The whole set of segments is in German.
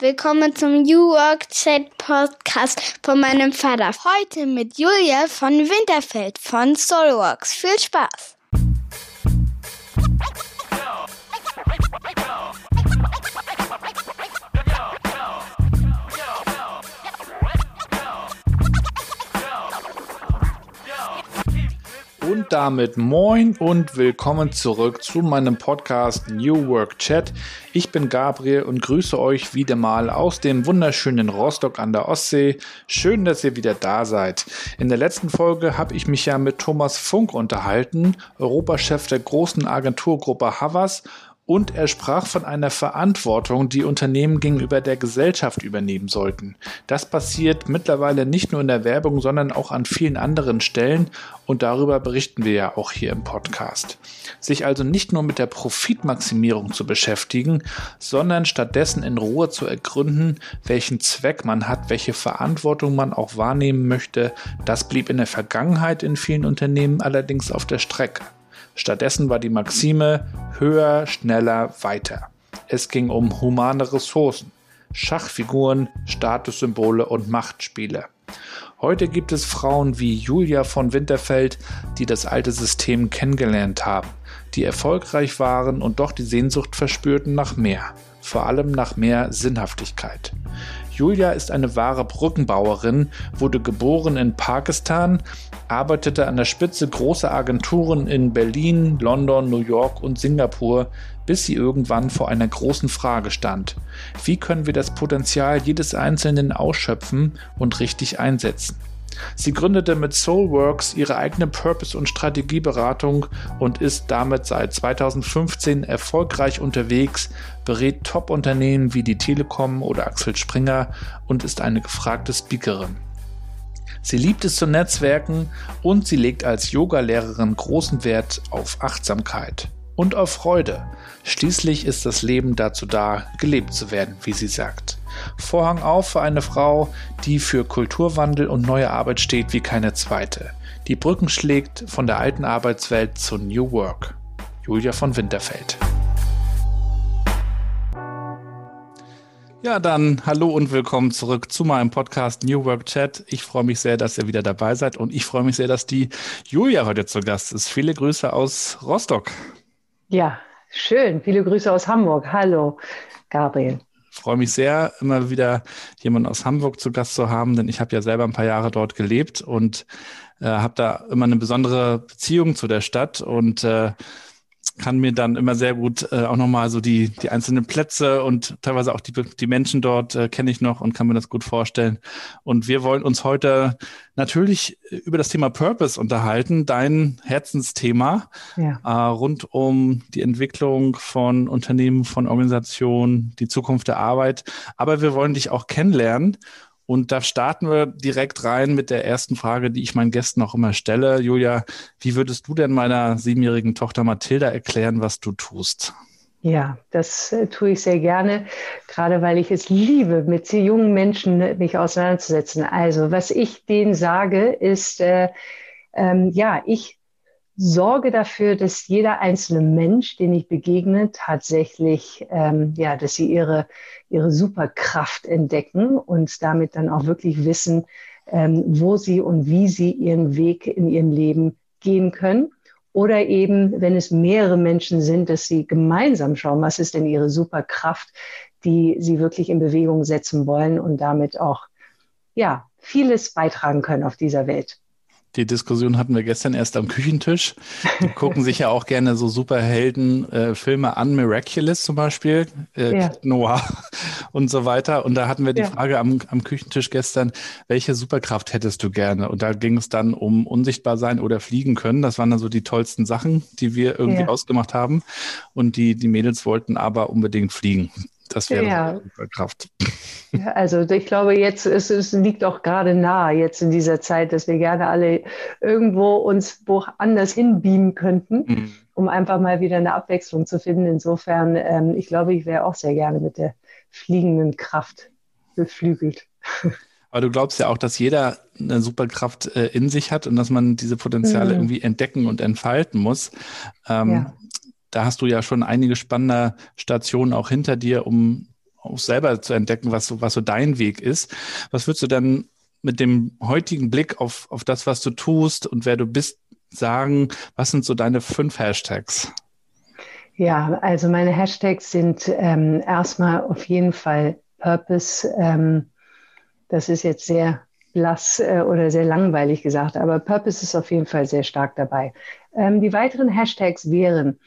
Willkommen zum New Work Chat Podcast von meinem Vater. Heute mit Julia von Winterfeld von Soulworks. Viel Spaß! Und damit moin und willkommen zurück zu meinem Podcast New Work Chat. Ich bin Gabriel und grüße euch wieder mal aus dem wunderschönen Rostock an der Ostsee. Schön, dass ihr wieder da seid. In der letzten Folge habe ich mich ja mit Thomas Funk unterhalten, Europachef der großen Agenturgruppe Havas und er sprach von einer Verantwortung, die Unternehmen gegenüber der Gesellschaft übernehmen sollten. Das passiert mittlerweile nicht nur in der Werbung, sondern auch an vielen anderen Stellen und darüber berichten wir ja auch hier im Podcast. Sich also nicht nur mit der Profitmaximierung zu beschäftigen, sondern stattdessen in Ruhe zu ergründen, welchen Zweck man hat, welche Verantwortung man auch wahrnehmen möchte, das blieb in der Vergangenheit in vielen Unternehmen allerdings auf der Strecke. Stattdessen war die Maxime höher, schneller, weiter. Es ging um humane Ressourcen, Schachfiguren, Statussymbole und Machtspiele. Heute gibt es Frauen wie Julia von Winterfeld, die das alte System kennengelernt haben, die erfolgreich waren und doch die Sehnsucht verspürten nach mehr, vor allem nach mehr Sinnhaftigkeit. Julia ist eine wahre Brückenbauerin, wurde geboren in Pakistan, arbeitete an der Spitze großer Agenturen in Berlin, London, New York und Singapur, bis sie irgendwann vor einer großen Frage stand. Wie können wir das Potenzial jedes Einzelnen ausschöpfen und richtig einsetzen? Sie gründete mit Soulworks ihre eigene Purpose- und Strategieberatung und ist damit seit 2015 erfolgreich unterwegs, berät Top-Unternehmen wie die Telekom oder Axel Springer und ist eine gefragte Speakerin. Sie liebt es zu Netzwerken und sie legt als Yogalehrerin großen Wert auf Achtsamkeit und auf Freude. Schließlich ist das Leben dazu da, gelebt zu werden, wie sie sagt. Vorhang auf für eine Frau, die für Kulturwandel und neue Arbeit steht wie keine zweite. Die Brücken schlägt von der alten Arbeitswelt zu New Work. Julia von Winterfeld. Ja, dann hallo und willkommen zurück zu meinem Podcast New Work Chat. Ich freue mich sehr, dass ihr wieder dabei seid und ich freue mich sehr, dass die Julia heute zu Gast ist. Viele Grüße aus Rostock. Ja, schön. Viele Grüße aus Hamburg. Hallo, Gabriel freue mich sehr, immer wieder jemanden aus Hamburg zu Gast zu haben, denn ich habe ja selber ein paar Jahre dort gelebt und äh, habe da immer eine besondere Beziehung zu der Stadt und äh, kann mir dann immer sehr gut äh, auch nochmal so die, die einzelnen Plätze und teilweise auch die, die Menschen dort äh, kenne ich noch und kann mir das gut vorstellen. Und wir wollen uns heute natürlich über das Thema Purpose unterhalten, dein Herzensthema ja. äh, rund um die Entwicklung von Unternehmen, von Organisationen, die Zukunft der Arbeit. Aber wir wollen dich auch kennenlernen und da starten wir direkt rein mit der ersten Frage, die ich meinen Gästen auch immer stelle. Julia, wie würdest du denn meiner siebenjährigen Tochter Mathilda erklären, was du tust? Ja, das äh, tue ich sehr gerne, gerade weil ich es liebe, mit jungen Menschen äh, mich auseinanderzusetzen. Also, was ich denen sage, ist, äh, ähm, ja, ich sorge dafür, dass jeder einzelne Mensch, den ich begegne, tatsächlich, ähm, ja, dass sie ihre, ihre Superkraft entdecken und damit dann auch wirklich wissen, ähm, wo sie und wie sie ihren Weg in ihrem Leben gehen können. Oder eben, wenn es mehrere Menschen sind, dass sie gemeinsam schauen, was ist denn ihre Superkraft, die sie wirklich in Bewegung setzen wollen und damit auch, ja, vieles beitragen können auf dieser Welt. Die Diskussion hatten wir gestern erst am Küchentisch. Die gucken sich ja auch gerne so Superhelden-Filme äh, an, Miraculous zum Beispiel, äh, ja. Noir und so weiter. Und da hatten wir die ja. Frage am, am Küchentisch gestern, welche Superkraft hättest du gerne? Und da ging es dann um unsichtbar sein oder fliegen können. Das waren dann so die tollsten Sachen, die wir irgendwie ja. ausgemacht haben. Und die, die Mädels wollten aber unbedingt fliegen. Das wäre ja. Kraft. Ja, also ich glaube, jetzt es, es liegt auch gerade nahe, jetzt in dieser Zeit, dass wir gerne alle irgendwo uns woanders hinbeamen könnten, mhm. um einfach mal wieder eine Abwechslung zu finden. Insofern, ähm, ich glaube, ich wäre auch sehr gerne mit der fliegenden Kraft beflügelt. Aber du glaubst ja auch, dass jeder eine Superkraft äh, in sich hat und dass man diese Potenziale mhm. irgendwie entdecken und entfalten muss. Ähm, ja da hast du ja schon einige spannende Stationen auch hinter dir, um auch selber zu entdecken, was so, was so dein Weg ist. Was würdest du dann mit dem heutigen Blick auf, auf das, was du tust und wer du bist, sagen, was sind so deine fünf Hashtags? Ja, also meine Hashtags sind ähm, erstmal auf jeden Fall Purpose. Ähm, das ist jetzt sehr blass äh, oder sehr langweilig gesagt, aber Purpose ist auf jeden Fall sehr stark dabei. Ähm, die weiteren Hashtags wären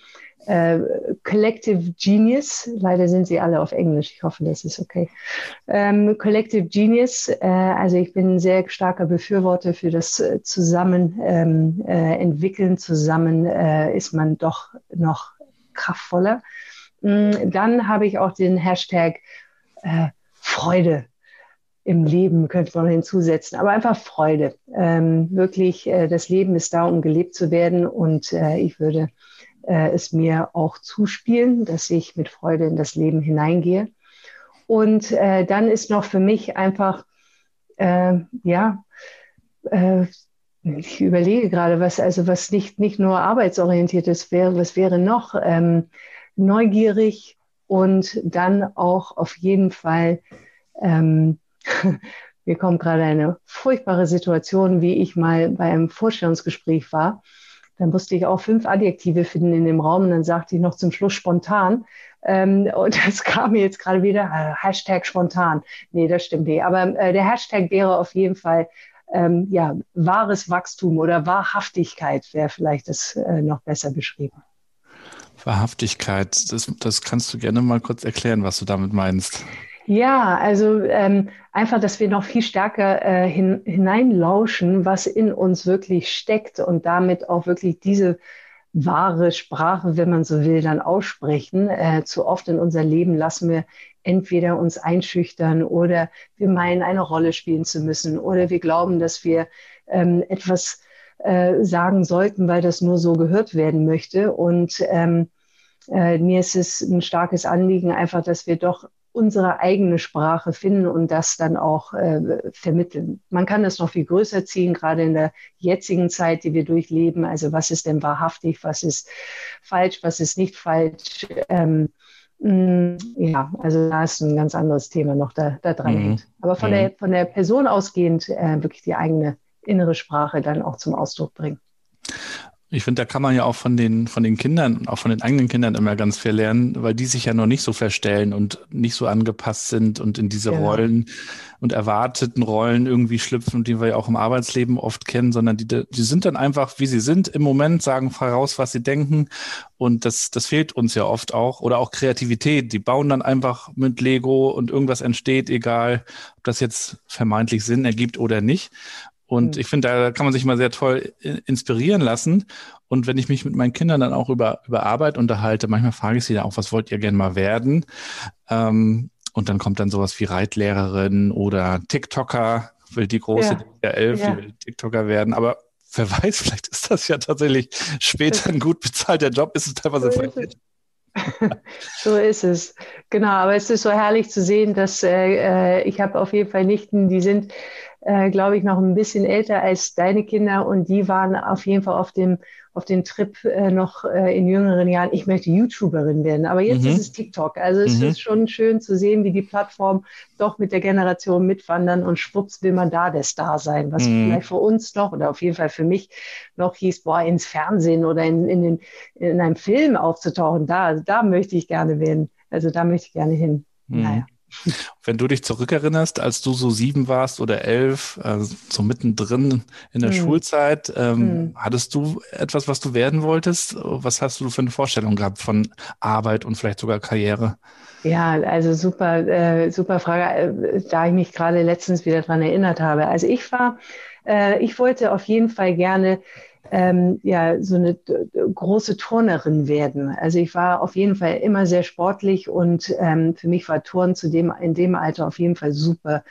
äh, Collective Genius, leider sind sie alle auf Englisch, ich hoffe, das ist okay. Ähm, Collective Genius, äh, also ich bin ein sehr starker Befürworter für das äh, Zusammen ähm, äh, entwickeln, zusammen äh, ist man doch noch kraftvoller. Mm, dann habe ich auch den Hashtag äh, Freude im Leben könnte man hinzusetzen, aber einfach Freude. Ähm, wirklich, das Leben ist da, um gelebt zu werden und ich würde äh, es mir auch zuspielen, dass ich mit Freude in das Leben hineingehe. Und äh, dann ist noch für mich einfach, äh, ja, äh, ich überlege gerade, was also was nicht, nicht nur arbeitsorientiertes wäre, was wäre noch ähm, neugierig und dann auch auf jeden Fall ähm, mir kommt gerade eine furchtbare Situation, wie ich mal bei einem Vorstellungsgespräch war. Dann musste ich auch fünf Adjektive finden in dem Raum und dann sagte ich noch zum Schluss spontan. Ähm, und das kam mir jetzt gerade wieder, äh, Hashtag spontan. Nee, das stimmt nicht. Aber äh, der Hashtag wäre auf jeden Fall ähm, ja, wahres Wachstum oder Wahrhaftigkeit wäre vielleicht das äh, noch besser beschrieben. Wahrhaftigkeit, das, das kannst du gerne mal kurz erklären, was du damit meinst. Ja, also ähm, einfach, dass wir noch viel stärker äh, hin, hineinlauschen, was in uns wirklich steckt und damit auch wirklich diese wahre Sprache, wenn man so will, dann aussprechen. Äh, zu oft in unser Leben lassen wir entweder uns einschüchtern oder wir meinen, eine Rolle spielen zu müssen oder wir glauben, dass wir ähm, etwas äh, sagen sollten, weil das nur so gehört werden möchte. Und ähm, äh, mir ist es ein starkes Anliegen, einfach, dass wir doch unsere eigene Sprache finden und das dann auch äh, vermitteln. Man kann das noch viel größer ziehen, gerade in der jetzigen Zeit, die wir durchleben. Also was ist denn wahrhaftig, was ist falsch, was ist nicht falsch? Ähm, mh, mm, ja, also da ist ein ganz anderes Thema noch da, da dran mhm. Aber von, mhm. der, von der Person ausgehend äh, wirklich die eigene innere Sprache dann auch zum Ausdruck bringen. Ich finde, da kann man ja auch von den, von den Kindern auch von den eigenen Kindern immer ganz viel lernen, weil die sich ja noch nicht so verstellen und nicht so angepasst sind und in diese ja. Rollen und erwarteten Rollen irgendwie schlüpfen, die wir ja auch im Arbeitsleben oft kennen, sondern die, die sind dann einfach, wie sie sind im Moment, sagen voraus, was sie denken. Und das, das fehlt uns ja oft auch. Oder auch Kreativität. Die bauen dann einfach mit Lego und irgendwas entsteht, egal ob das jetzt vermeintlich Sinn ergibt oder nicht. Und mhm. ich finde, da kann man sich mal sehr toll inspirieren lassen. Und wenn ich mich mit meinen Kindern dann auch über, über Arbeit unterhalte, manchmal frage ich sie dann auch, was wollt ihr gerne mal werden? Ähm, und dann kommt dann sowas wie Reitlehrerin oder TikToker, will die große, ja. der elf, ja. die will TikToker werden. Aber wer weiß, vielleicht ist das ja tatsächlich später ein gut bezahlter Job, ist es teilweise so vielleicht so ist es. Genau, aber es ist so herrlich zu sehen, dass äh, äh ich habe auf jeden Fall Nichten, die sind äh, glaube ich, noch ein bisschen älter als deine Kinder und die waren auf jeden Fall auf dem auf den Trip äh, noch äh, in jüngeren Jahren, ich möchte YouTuberin werden. Aber jetzt mhm. ist es TikTok. Also es mhm. ist schon schön zu sehen, wie die Plattform doch mit der Generation mitwandern und schwupps will man da der Star sein, was mhm. vielleicht für uns noch oder auf jeden Fall für mich noch hieß, boah, ins Fernsehen oder in, in, den, in einem Film aufzutauchen, da, da möchte ich gerne werden. Also da möchte ich gerne hin. Mhm. Naja. Wenn du dich zurückerinnerst, als du so sieben warst oder elf, äh, so mittendrin in der hm. Schulzeit, ähm, hm. hattest du etwas, was du werden wolltest? Was hast du für eine Vorstellung gehabt von Arbeit und vielleicht sogar Karriere? Ja, also super, äh, super Frage, äh, da ich mich gerade letztens wieder dran erinnert habe. Also ich war, äh, ich wollte auf jeden Fall gerne ähm, ja so eine große Turnerin werden. Also ich war auf jeden Fall immer sehr sportlich und ähm, für mich war Turnen zu dem in dem Alter auf jeden Fall super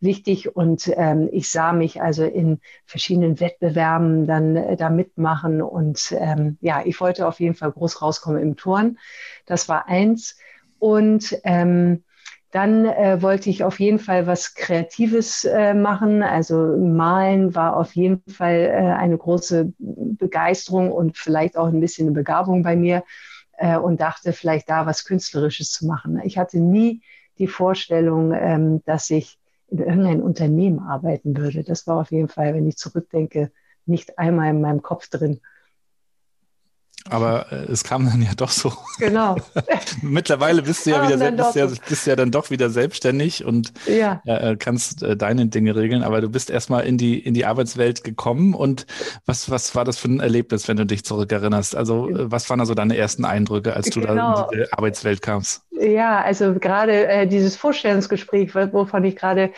wichtig und ähm, ich sah mich also in verschiedenen Wettbewerben dann äh, da mitmachen und ähm, ja, ich wollte auf jeden Fall groß rauskommen im Turnen. Das war eins und ähm, dann äh, wollte ich auf jeden Fall was Kreatives äh, machen. Also malen war auf jeden Fall äh, eine große Begeisterung und vielleicht auch ein bisschen eine Begabung bei mir äh, und dachte vielleicht da was Künstlerisches zu machen. Ich hatte nie die Vorstellung, ähm, dass ich in irgendein Unternehmen arbeiten würde. Das war auf jeden Fall, wenn ich zurückdenke, nicht einmal in meinem Kopf drin. Aber äh, es kam dann ja doch so. Genau. Mittlerweile bist du ja wieder bist ja, bist ja dann doch wieder selbstständig und ja. äh, kannst äh, deine Dinge regeln. Aber du bist erstmal in die in die Arbeitswelt gekommen und was was war das für ein Erlebnis, wenn du dich zurückerinnerst? Also äh, was waren also deine ersten Eindrücke, als du genau. da in diese Arbeitswelt kamst? Ja, also gerade äh, dieses Vorstellungsgespräch, wovon ich gerade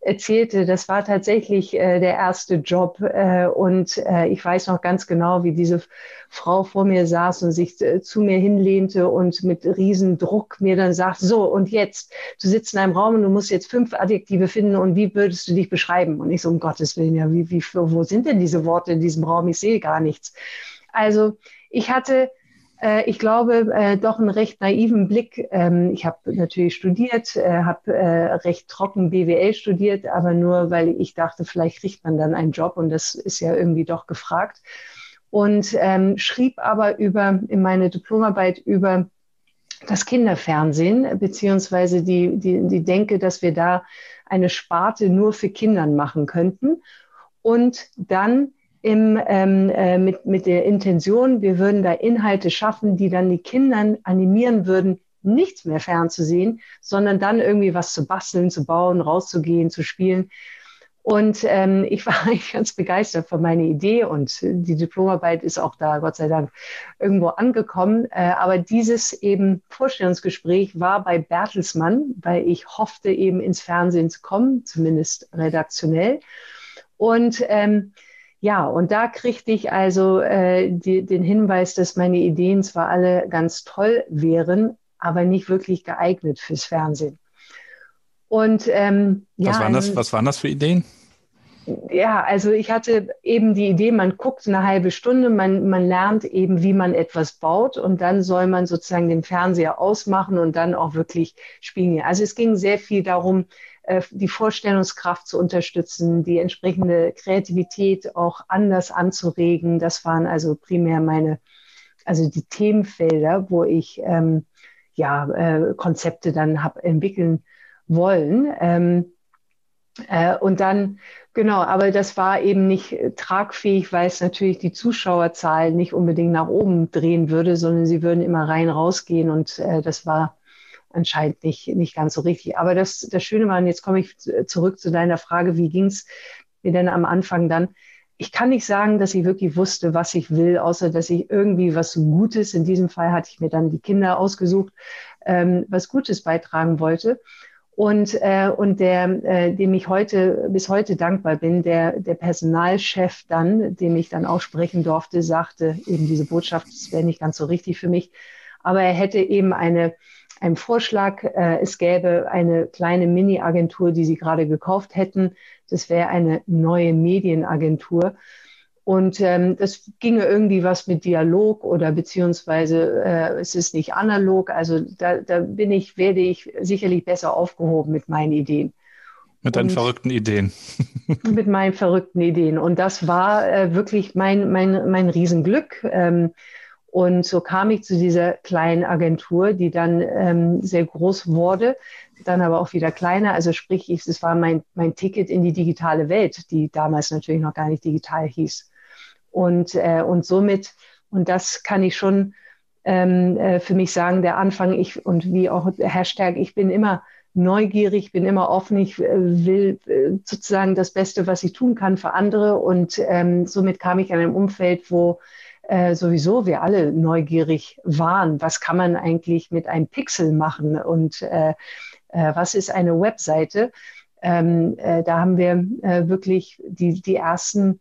erzählte, das war tatsächlich äh, der erste Job. Äh, und äh, ich weiß noch ganz genau, wie diese Frau vor mir saß und sich äh, zu mir hinlehnte und mit Riesendruck mir dann sagt, so, und jetzt, du sitzt in einem Raum und du musst jetzt fünf Adjektive finden und wie würdest du dich beschreiben? Und ich so, um Gottes Willen, ja, wie, wie, wo sind denn diese Worte in diesem Raum? Ich sehe gar nichts. Also ich hatte ich glaube, äh, doch einen recht naiven Blick. Ähm, ich habe natürlich studiert, äh, habe recht trocken BWL studiert, aber nur, weil ich dachte, vielleicht kriegt man dann einen Job und das ist ja irgendwie doch gefragt. Und ähm, schrieb aber über in meine Diplomarbeit über das Kinderfernsehen, beziehungsweise die, die, die Denke, dass wir da eine Sparte nur für Kindern machen könnten. Und dann im, ähm, äh, mit, mit der Intention, wir würden da Inhalte schaffen, die dann die Kindern animieren würden, nichts mehr fernzusehen, sondern dann irgendwie was zu basteln, zu bauen, rauszugehen, zu spielen. Und ähm, ich war eigentlich ganz begeistert von meiner Idee und die Diplomarbeit ist auch da, Gott sei Dank, irgendwo angekommen. Äh, aber dieses eben Vorstellungsgespräch war bei Bertelsmann, weil ich hoffte eben ins Fernsehen zu kommen, zumindest redaktionell. Und ähm, ja, und da kriegte ich also äh, die, den Hinweis, dass meine Ideen zwar alle ganz toll wären, aber nicht wirklich geeignet fürs Fernsehen. Und ähm, ja, was waren das? Was waren das für Ideen? Ja, also ich hatte eben die Idee, man guckt eine halbe Stunde, man, man lernt eben, wie man etwas baut und dann soll man sozusagen den Fernseher ausmachen und dann auch wirklich spielen. Also es ging sehr viel darum, die Vorstellungskraft zu unterstützen, die entsprechende Kreativität auch anders anzuregen. Das waren also primär meine, also die Themenfelder, wo ich ähm, ja äh, Konzepte dann habe entwickeln wollen. Ähm, äh, und dann, genau, aber das war eben nicht tragfähig, weil es natürlich die Zuschauerzahlen nicht unbedingt nach oben drehen würde, sondern sie würden immer rein rausgehen und äh, das war anscheinend nicht, nicht ganz so richtig. Aber das, das Schöne war, und jetzt komme ich zurück zu deiner Frage, wie ging es mir denn am Anfang dann? Ich kann nicht sagen, dass ich wirklich wusste, was ich will, außer dass ich irgendwie was Gutes, in diesem Fall hatte ich mir dann die Kinder ausgesucht, ähm, was Gutes beitragen wollte. Und, äh, und der, äh, dem ich heute bis heute dankbar bin, der, der Personalchef dann, dem ich dann auch sprechen durfte, sagte eben diese Botschaft, das wäre nicht ganz so richtig für mich, aber er hätte eben eine einem Vorschlag, äh, es gäbe eine kleine Mini-Agentur, die sie gerade gekauft hätten. Das wäre eine neue Medienagentur. Und ähm, das ginge irgendwie was mit Dialog oder beziehungsweise äh, es ist nicht analog. Also da, da bin ich, werde ich sicherlich besser aufgehoben mit meinen Ideen. Mit deinen verrückten Ideen. mit meinen verrückten Ideen. Und das war äh, wirklich mein, mein, mein Riesenglück. Ähm, und so kam ich zu dieser kleinen Agentur, die dann ähm, sehr groß wurde, dann aber auch wieder kleiner. Also sprich, es war mein, mein Ticket in die digitale Welt, die damals natürlich noch gar nicht digital hieß. Und, äh, und somit, und das kann ich schon ähm, äh, für mich sagen, der Anfang, ich und wie auch Hashtag, ich bin immer neugierig, bin immer offen, ich äh, will äh, sozusagen das Beste, was ich tun kann für andere. Und ähm, somit kam ich in einem Umfeld, wo äh, sowieso wir alle neugierig waren. Was kann man eigentlich mit einem Pixel machen und äh, äh, was ist eine Webseite? Ähm, äh, da haben wir äh, wirklich die, die ersten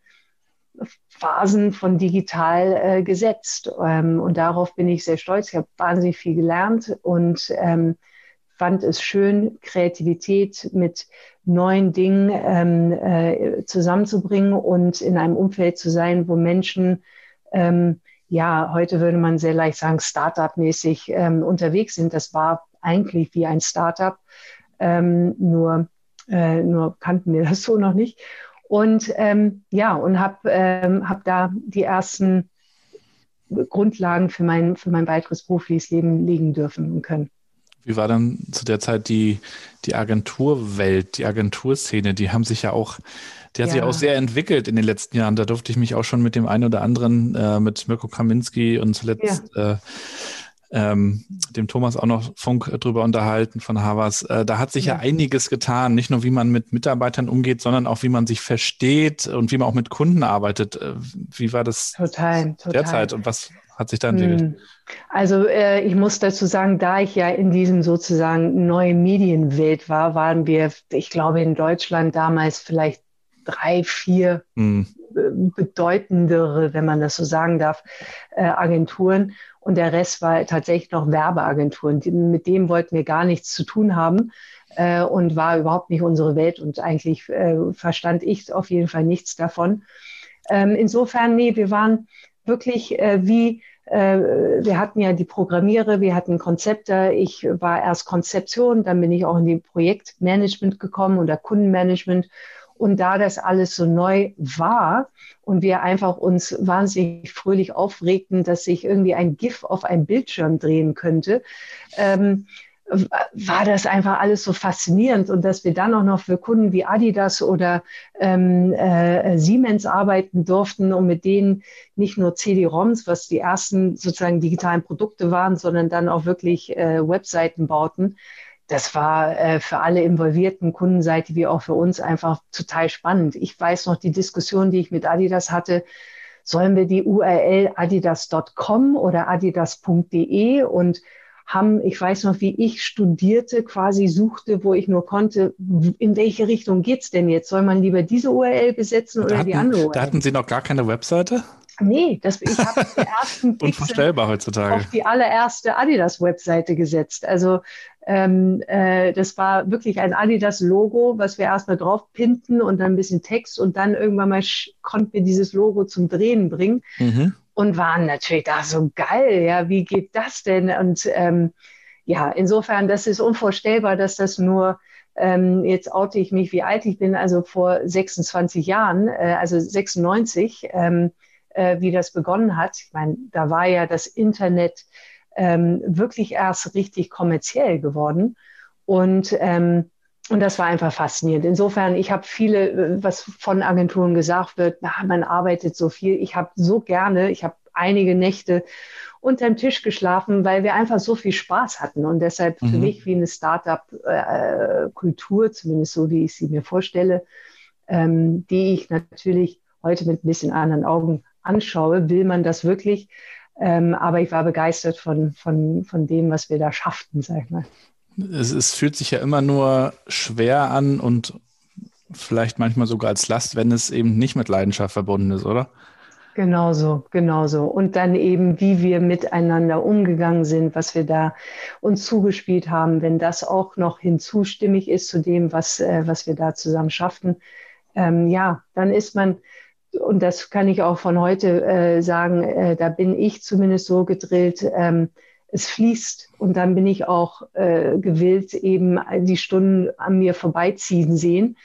Phasen von digital äh, gesetzt. Ähm, und darauf bin ich sehr stolz. Ich habe wahnsinnig viel gelernt und ähm, fand es schön, Kreativität mit neuen Dingen ähm, äh, zusammenzubringen und in einem Umfeld zu sein, wo Menschen ähm, ja, heute würde man sehr leicht sagen, Startup-mäßig ähm, unterwegs sind. Das war eigentlich wie ein Startup, ähm, nur, äh, nur kannten wir das so noch nicht. Und ähm, ja, und habe ähm, hab da die ersten Grundlagen für mein, für mein weiteres berufliches Leben legen dürfen und können. Wie war dann zu der Zeit die, die Agenturwelt, die Agenturszene? Die haben sich ja auch, die hat ja. sich auch sehr entwickelt in den letzten Jahren. Da durfte ich mich auch schon mit dem einen oder anderen, äh, mit Mirko Kaminski und zuletzt ja. äh, ähm, dem Thomas auch noch Funk drüber unterhalten von Havas. Äh, da hat sich ja. ja. einiges getan, nicht nur wie man mit Mitarbeitern umgeht, sondern auch wie man sich versteht und wie man auch mit Kunden arbeitet. Äh, wie war das total, total. derzeit und was hat sich da entwickelt? Hm. Also äh, ich muss dazu sagen, da ich ja in diesem sozusagen neuen Medienwelt war, waren wir, ich glaube, in Deutschland damals vielleicht drei, vier hm. bedeutendere, wenn man das so sagen darf, äh, Agenturen und der Rest war tatsächlich noch Werbeagenturen. Mit dem wollten wir gar nichts zu tun haben äh, und war überhaupt nicht unsere Welt und eigentlich äh, verstand ich auf jeden Fall nichts davon. Ähm, insofern, nee, wir waren wirklich wie wir hatten ja die Programmierer, wir hatten Konzepte. Ich war erst Konzeption, dann bin ich auch in die Projektmanagement gekommen oder Kundenmanagement und da das alles so neu war und wir einfach uns wahnsinnig fröhlich aufregten, dass sich irgendwie ein GIF auf einem Bildschirm drehen könnte, ähm, war das einfach alles so faszinierend. Und dass wir dann auch noch für Kunden wie Adidas oder ähm, äh, Siemens arbeiten durften und mit denen nicht nur CD-ROMs, was die ersten sozusagen digitalen Produkte waren, sondern dann auch wirklich äh, Webseiten bauten das war äh, für alle involvierten Kundenseite wie auch für uns einfach total spannend. Ich weiß noch die Diskussion, die ich mit Adidas hatte. Sollen wir die URL adidas.com oder adidas.de und haben, ich weiß noch, wie ich studierte, quasi suchte, wo ich nur konnte, in welche Richtung geht's denn jetzt? Soll man lieber diese URL besetzen oder hatten, die andere URL? Da hatten Sie noch gar keine Webseite? Nee, das, ich habe die ersten heutzutage. auf die allererste Adidas-Webseite gesetzt. Also ähm, äh, das war wirklich ein Adidas-Logo, was wir erstmal drauf pinten und dann ein bisschen Text und dann irgendwann mal konnten wir dieses Logo zum Drehen bringen mhm. und waren natürlich da so geil. Ja, wie geht das denn? Und ähm, ja, insofern, das ist unvorstellbar, dass das nur ähm, jetzt oute ich mich, wie alt ich bin, also vor 26 Jahren, äh, also 96, ähm, äh, wie das begonnen hat. Ich meine, da war ja das Internet ähm, wirklich erst richtig kommerziell geworden. Und, ähm, und das war einfach faszinierend. Insofern, ich habe viele, äh, was von Agenturen gesagt wird, na, man arbeitet so viel. Ich habe so gerne, ich habe einige Nächte unterm Tisch geschlafen, weil wir einfach so viel Spaß hatten. Und deshalb mhm. für mich wie eine Startup-Kultur, äh, zumindest so wie ich sie mir vorstelle, ähm, die ich natürlich heute mit ein bisschen anderen Augen anschaue, will man das wirklich ähm, aber ich war begeistert von, von, von dem, was wir da schafften, sag ich mal. Es, es fühlt sich ja immer nur schwer an und vielleicht manchmal sogar als Last, wenn es eben nicht mit Leidenschaft verbunden ist, oder? Genauso, genauso. Und dann eben, wie wir miteinander umgegangen sind, was wir da uns zugespielt haben, wenn das auch noch hinzustimmig ist zu dem, was, äh, was wir da zusammen schafften, ähm, ja, dann ist man, und das kann ich auch von heute äh, sagen, äh, da bin ich zumindest so gedrillt, ähm, es fließt und dann bin ich auch äh, gewillt, eben die Stunden an mir vorbeiziehen sehen.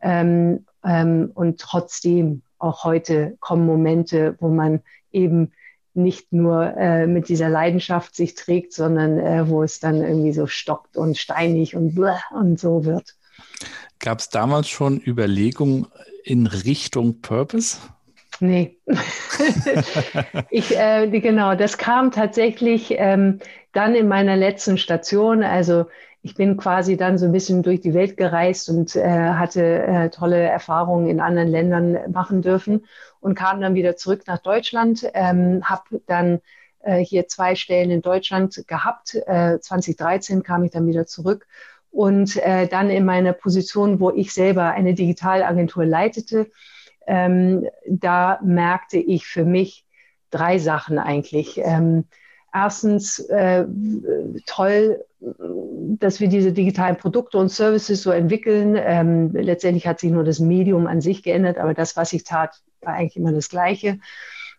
Ähm, ähm, und trotzdem, auch heute kommen Momente, wo man eben nicht nur äh, mit dieser Leidenschaft sich trägt, sondern äh, wo es dann irgendwie so stockt und steinig und, und so wird. Gab es damals schon Überlegungen in Richtung Purpose? Nee. ich, äh, genau, das kam tatsächlich ähm, dann in meiner letzten Station. Also ich bin quasi dann so ein bisschen durch die Welt gereist und äh, hatte äh, tolle Erfahrungen in anderen Ländern machen dürfen und kam dann wieder zurück nach Deutschland, ähm, habe dann äh, hier zwei Stellen in Deutschland gehabt. 2013 äh, kam ich dann wieder zurück und äh, dann in meiner Position, wo ich selber eine Digitalagentur leitete, ähm, da merkte ich für mich drei Sachen eigentlich. Ähm, erstens, äh, toll, dass wir diese digitalen Produkte und Services so entwickeln. Ähm, letztendlich hat sich nur das Medium an sich geändert, aber das, was ich tat, war eigentlich immer das Gleiche.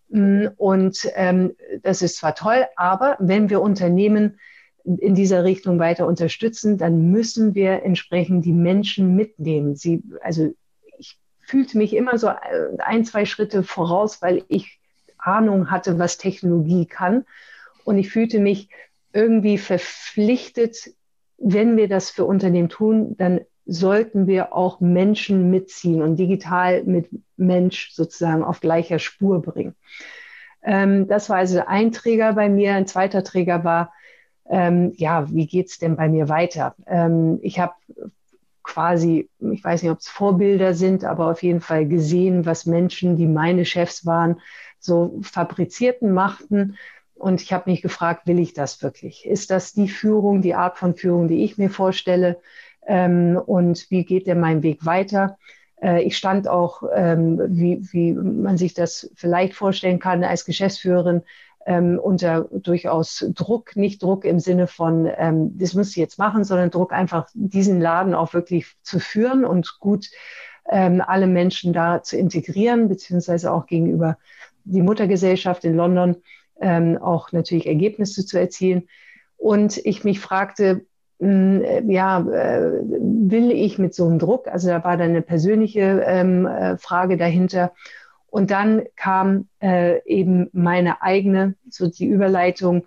Mm, und ähm, das ist zwar toll, aber wenn wir Unternehmen in dieser Richtung weiter unterstützen, dann müssen wir entsprechend die Menschen mitnehmen. Sie, also ich fühlte mich immer so ein, zwei Schritte voraus, weil ich Ahnung hatte, was Technologie kann. Und ich fühlte mich irgendwie verpflichtet, wenn wir das für Unternehmen tun, dann sollten wir auch Menschen mitziehen und digital mit Mensch sozusagen auf gleicher Spur bringen. Ähm, das war also ein Träger bei mir. Ein zweiter Träger war, ähm, ja, wie geht's denn bei mir weiter? Ähm, ich habe quasi, ich weiß nicht, ob es Vorbilder sind, aber auf jeden Fall gesehen, was Menschen, die meine Chefs waren, so fabrizierten, machten. Und ich habe mich gefragt, will ich das wirklich? Ist das die Führung, die Art von Führung, die ich mir vorstelle? ähm, und wie geht denn mein Weg weiter. Äh, ich stand auch, ähm, wie, wie man sich das vielleicht vorstellen kann, als Geschäftsführerin ähm, unter durchaus Druck, nicht Druck im Sinne von, ähm, das muss ich jetzt machen, sondern Druck einfach diesen Laden auch wirklich zu führen und gut ähm, alle Menschen da zu integrieren, beziehungsweise auch gegenüber die Muttergesellschaft in London ähm, auch natürlich Ergebnisse zu erzielen. Und ich mich fragte, hm, äh, ja, äh, will ich mit so einem Druck? Also da war dann eine persönliche ähm, äh, Frage dahinter. Und dann kam äh, eben meine eigene, so die Überleitung,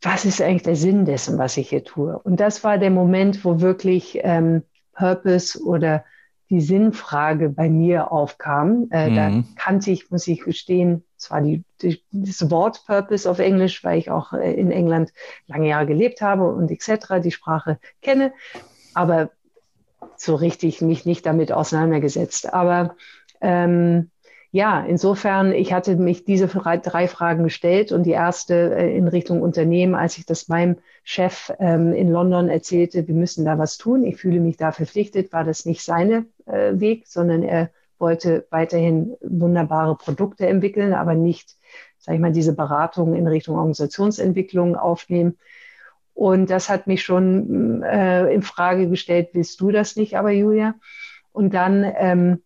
was ist eigentlich der Sinn dessen, was ich hier tue? Und das war der Moment, wo wirklich ähm, Purpose oder die Sinnfrage bei mir aufkam. Äh, mhm. Da kannte ich, muss ich gestehen, zwar die, die, das Wort Purpose auf Englisch, weil ich auch äh, in England lange Jahre gelebt habe und etc. die Sprache kenne, aber so richtig mich nicht damit auseinandergesetzt. Aber ähm, ja, insofern, ich hatte mich diese drei Fragen gestellt und die erste äh, in Richtung Unternehmen, als ich das meinem Chef ähm, in London erzählte, wir müssen da was tun. Ich fühle mich da verpflichtet, war das nicht seine äh, Weg, sondern er wollte weiterhin wunderbare Produkte entwickeln, aber nicht, sage ich mal, diese Beratung in Richtung Organisationsentwicklung aufnehmen. Und das hat mich schon äh, in Frage gestellt, willst du das nicht, aber Julia? Und dann, ähm,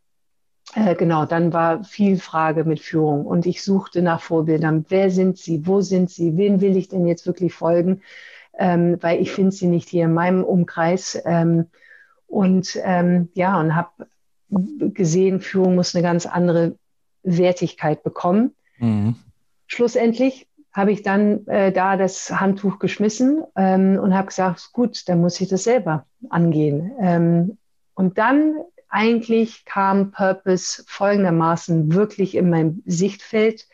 äh, genau, dann war viel Frage mit Führung und ich suchte nach Vorbildern. Wer sind sie? Wo sind sie? Wen will ich denn jetzt wirklich folgen? Ähm, weil ich finde sie nicht hier in meinem Umkreis. Ähm, und ähm, ja, und habe gesehen, Führung muss eine ganz andere Wertigkeit bekommen. Mhm. Schlussendlich habe ich dann äh, da das Handtuch geschmissen ähm, und habe gesagt, gut, dann muss ich das selber angehen. Ähm, und dann eigentlich kam Purpose folgendermaßen wirklich in mein Sichtfeld.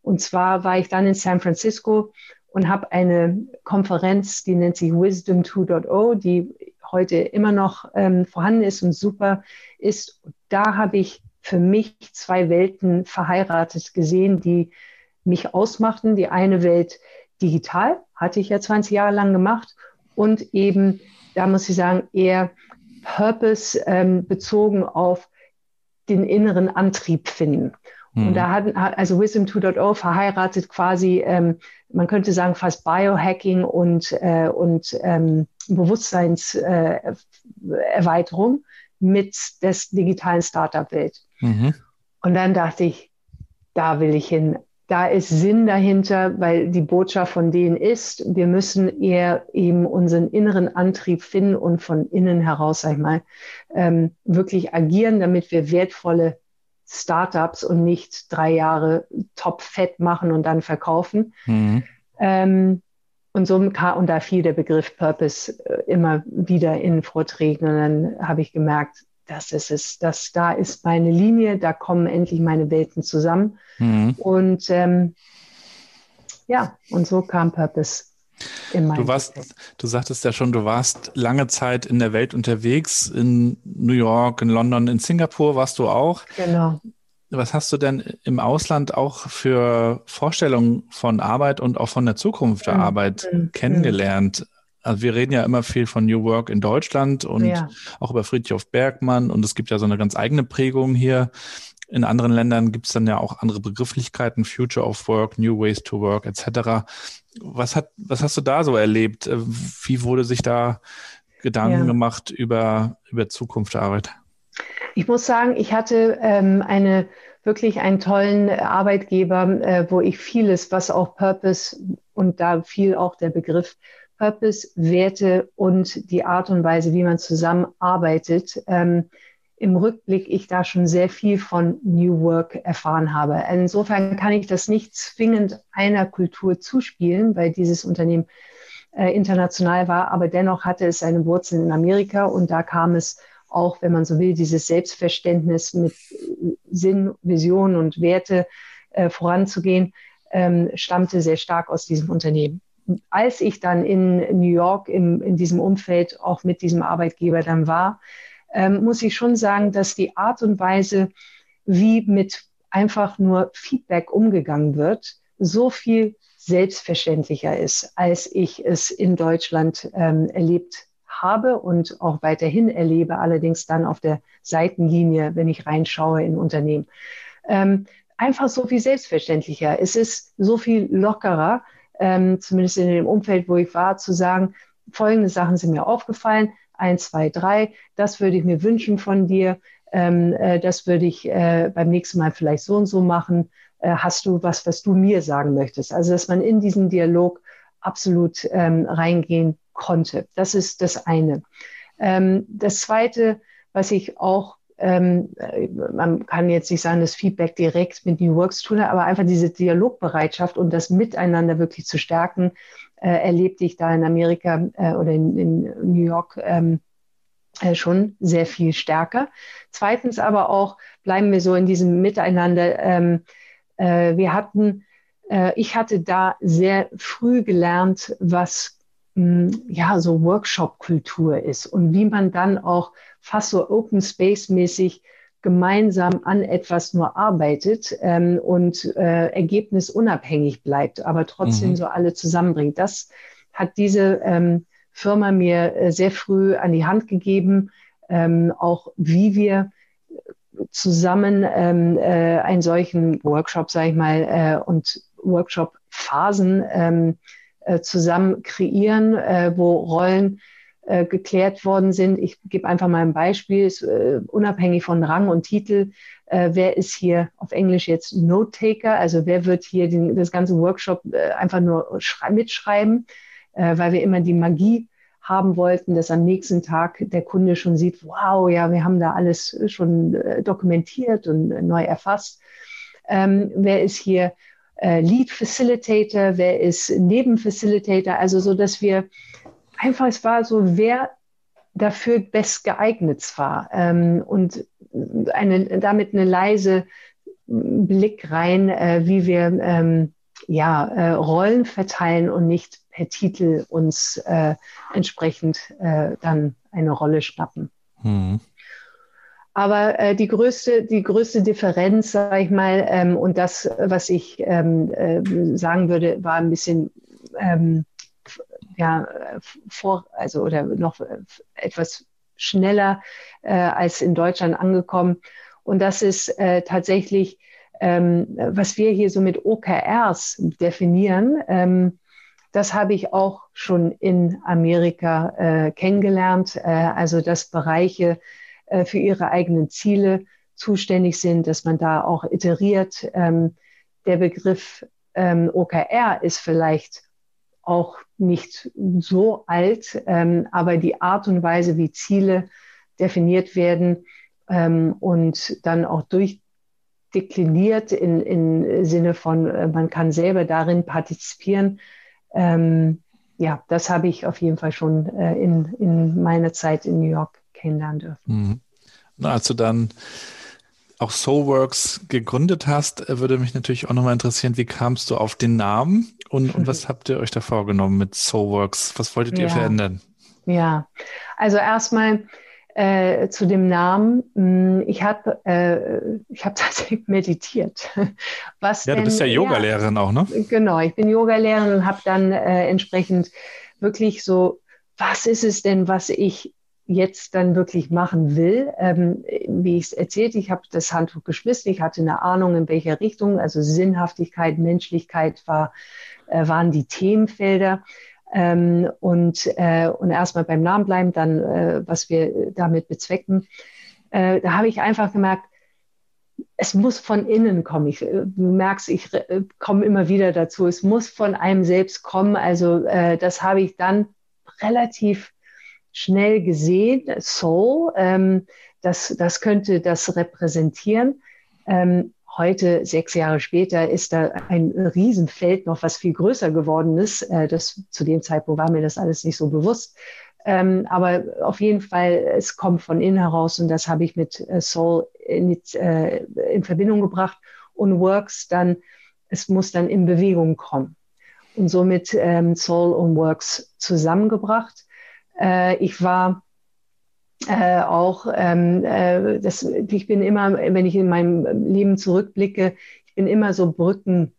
Und zwar war ich dann in San Francisco und habe eine Konferenz, die nennt sich Wisdom 2.0, die heute immer noch ähm, vorhanden ist und super ist. Da habe ich für mich zwei Welten verheiratet gesehen, die mich ausmachten. Die eine Welt digital, hatte ich ja 20 Jahre lang gemacht und eben, da muss ich sagen, eher Purpose ähm, bezogen auf den inneren Antrieb finden. Mhm. Und da hat, also Wisdom 2.0 verheiratet quasi, ähm, man könnte sagen, fast Biohacking und, äh, und ähm, Bewusstseinserweiterung äh, mit der digitalen Startup-Welt. Mhm. Und dann dachte ich, da will ich hin. Da ist Sinn dahinter, weil die Botschaft von denen ist, wir müssen eher eben unseren inneren Antrieb finden und von innen heraus, sag ich mal, ähm, wirklich agieren, damit wir wertvolle Startups und nicht drei Jahre top fett machen und dann verkaufen. Mhm. Ähm, und so und da fiel der Begriff Purpose äh, immer wieder in Vorträgen und dann habe ich gemerkt, das ist es, das da ist meine Linie, da kommen endlich meine Welten zusammen. Mhm. Und ähm, ja, und so kam Purpose Du warst, du sagtest ja schon, du warst lange Zeit in der Welt unterwegs, in New York, in London, in Singapur warst du auch. Genau. Was hast du denn im Ausland auch für Vorstellungen von Arbeit und auch von der Zukunft der mhm. Arbeit mhm. kennengelernt? Also wir reden ja immer viel von New Work in Deutschland und ja. auch über Friedhof Bergmann und es gibt ja so eine ganz eigene Prägung hier. In anderen Ländern gibt es dann ja auch andere Begrifflichkeiten, Future of Work, New Ways to Work etc. Was, hat, was hast du da so erlebt? Äh, wie wurde sich da Gedanken ja. gemacht über, über Zukunft der Arbeit? Ich muss sagen, ich hatte ähm, eine wirklich einen tollen Arbeitgeber, äh, wo ich vieles, was auch Purpose und da fiel auch der Begriff Purpose, Werte und die Art und Weise, wie man zusammenarbeitet, ähm, im Rückblick ich da schon sehr viel von New Work erfahren habe. Insofern kann ich das nicht zwingend einer Kultur zuspielen, weil dieses Unternehmen äh, international war, aber dennoch hatte es seine Wurzeln in Amerika und da kam es auch, wenn man so will, dieses Selbstverständnis mit Sinn, Vision und Werte äh, voranzugehen, ähm, stammte sehr stark aus diesem Unternehmen. Als ich dann in New York im, in diesem Umfeld auch mit diesem Arbeitgeber dann war, ähm, muss ich schon sagen, dass die Art und Weise, wie mit einfach nur Feedback umgegangen wird, so viel selbstverständlicher ist, als ich es in Deutschland ähm, erlebt habe und auch weiterhin erlebe, allerdings dann auf der Seitenlinie, wenn ich reinschaue in Unternehmen. Ähm, einfach so viel selbstverständlicher. Es ist so viel lockerer, ähm, zumindest in dem Umfeld, wo ich war, zu sagen, folgende Sachen sind mir aufgefallen, eins, zwei, drei, das würde ich mir wünschen von dir, ähm, äh, das würde ich äh, beim nächsten Mal vielleicht so und so machen, äh, hast du was, was du mir sagen möchtest. Also, dass man in diesen Dialog absolut ähm, reingehen konnte. Das ist das eine. Ähm, das zweite, was ich auch ähm, äh, man kann jetzt nicht sagen, das Feedback direkt mit New Works tun, aber einfach diese Dialogbereitschaft und das Miteinander wirklich zu stärken, äh, erlebte ich da in Amerika äh, oder in, in, New York ähm, äh, schon sehr viel stärker. Zweitens aber auch bleiben wir so in diesem Miteinander. Ähm, äh, wir hatten, äh, ich hatte da sehr früh gelernt, was ja so Workshop-Kultur ist und wie man dann auch fast so Open Space-mäßig gemeinsam an etwas nur arbeitet ähm, und äh, ergebnisunabhängig bleibt, aber trotzdem mhm. so alle zusammenbringt. Das hat diese ähm, Firma mir äh, sehr früh an die Hand gegeben, ähm, auch wie wir zusammen ähm, äh, einen solchen Workshop, sage ich mal, äh, und Workshop-Phasen ähm, äh, zusammen kreieren, äh, wo Rollen äh, geklärt worden sind. Ich gebe einfach mal ein Beispiel, ist, äh, unabhängig von Rang und Titel. Wer ist hier auf Englisch jetzt Note-Taker? Also wer wird hier den, das ganze Workshop einfach nur mitschreiben, weil wir immer die Magie haben wollten, dass am nächsten Tag der Kunde schon sieht, wow, ja, wir haben da alles schon dokumentiert und neu erfasst. Ähm, wer ist hier äh, Lead Facilitator, wer ist Nebenfacilitator, also so, dass wir einfach, es war so, wer dafür best geeignet war ähm, und eine, damit eine leise Blick rein, äh, wie wir ähm, ja, äh, Rollen verteilen und nicht per Titel uns äh, entsprechend äh, dann eine Rolle schnappen. Mhm. Aber äh, die größte, die größte Differenz, sage ich mal, ähm, und das, was ich ähm, äh, sagen würde, war ein bisschen ähm, ja, vor, also oder noch etwas schneller äh, als in Deutschland angekommen. Und das ist äh, tatsächlich, ähm, was wir hier so mit OKRs definieren. Ähm, das habe ich auch schon in Amerika äh, kennengelernt. Äh, also, dass Bereiche äh, für ihre eigenen Ziele zuständig sind, dass man da auch iteriert. Ähm, der Begriff ähm, OKR ist vielleicht auch nicht so alt, ähm, aber die Art und Weise, wie Ziele definiert werden und dann auch durchdekliniert in, in Sinne von, äh, man kann selber darin partizipieren. Ja, das habe ich auf jeden Fall schon äh, in, in meiner Zeit in New York kennenlernen dürfen. Mhm. Na, als du dann auch Soulworks gegründet hast, äh, würde mich natürlich auch nochmal interessieren, wie kamst du auf den Namen und, und was habt ihr euch da vorgenommen mit Soulworks? Was wolltet ihr ja. verändern? Ja, also erstmal äh, zu dem Namen. Hm, ich habe äh, ich hab tatsächlich meditiert. Was ja, du bist ja Yogalehrerin ja, auch, ne? Genau, ich bin Yogalehrerin und habe dann äh, entsprechend wirklich so, was ist es denn, was ich jetzt dann wirklich machen will. Ähm, wie ich es erzählt, ich habe das Handtuch geschmissen, ich hatte eine Ahnung, in welcher Richtung, also Sinnhaftigkeit, Menschlichkeit war, äh, waren die Themenfelder. Ähm, und, äh, und erstmal beim Namen bleiben, dann, äh, was wir damit bezwecken. Äh, da habe ich einfach gemerkt, es muss von innen kommen. Ich, äh, du merkst, ich äh, komme immer wieder dazu. Es muss von einem selbst kommen. Also das habe ich dann relativ schnell gesehen, Soul, ähm, das, das könnte das repräsentieren. Ähm, heute, sechs Jahre später, ist da ein Riesenfeld noch, was viel größer geworden ist. Äh, das, zu dem Zeitpunkt war mir das alles nicht so bewusst. Ähm, aber auf jeden Fall, es kommt von innen heraus und das habe ich mit äh, Soul in, äh, in Verbindung gebracht und Works dann, es muss dann in Bewegung kommen und somit ähm, Soul und Works zusammengebracht. Äh, ich war äh, auch, ähm, äh, das, ich bin immer, wenn ich in meinem Leben zurückblicke, ich bin immer so Brücken,